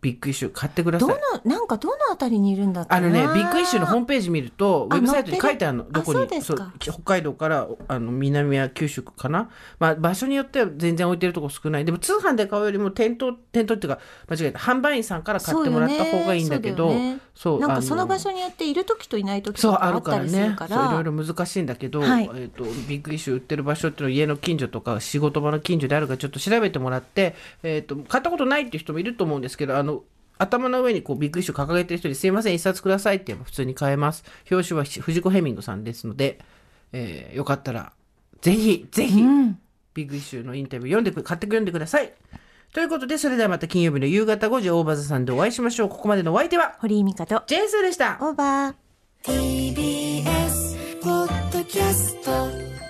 ビッグイシュー買ってください。どの。、なんかどのあたりにいるんだあのね、ビッグイシューのホームページ見ると、ウあェブサイトに書いてあるの、どこに？北海道からあの南は九州かな、まあ、場所によっては全然置いてるとこ少ない、でも通販で買うよりも店頭、店頭っていうか、間違えた、販売員さんから買ってもらった方がいいんだけど、そうよね。そうなんかその場所によっている時といない時とかあったあるからね。りするか、そういろいら、ろ難しいんだけど、はい。えっ、とビッグイシュー売ってる場所っていうのは家の近所とか仕事場の近所であるかちょっと調べてもらって、えっ、と買ったことないっていう人もいると思うんですけど、あの頭の上にこうビッグイシュー掲げてる人にすいません一冊くださいって言えば普通に買えます。表紙はフジコ・ヘミングさんですので、えーよかったらぜひぜひ、うん、ビッグイッシュのインタビュー読んでく買って読んでください。ということでそれではまた金曜日の夕方5時大場座さんでお会いしましょう。ここまでのお相手は堀井美香とジェンスーでした。オーバー。TBS ポッドキャスト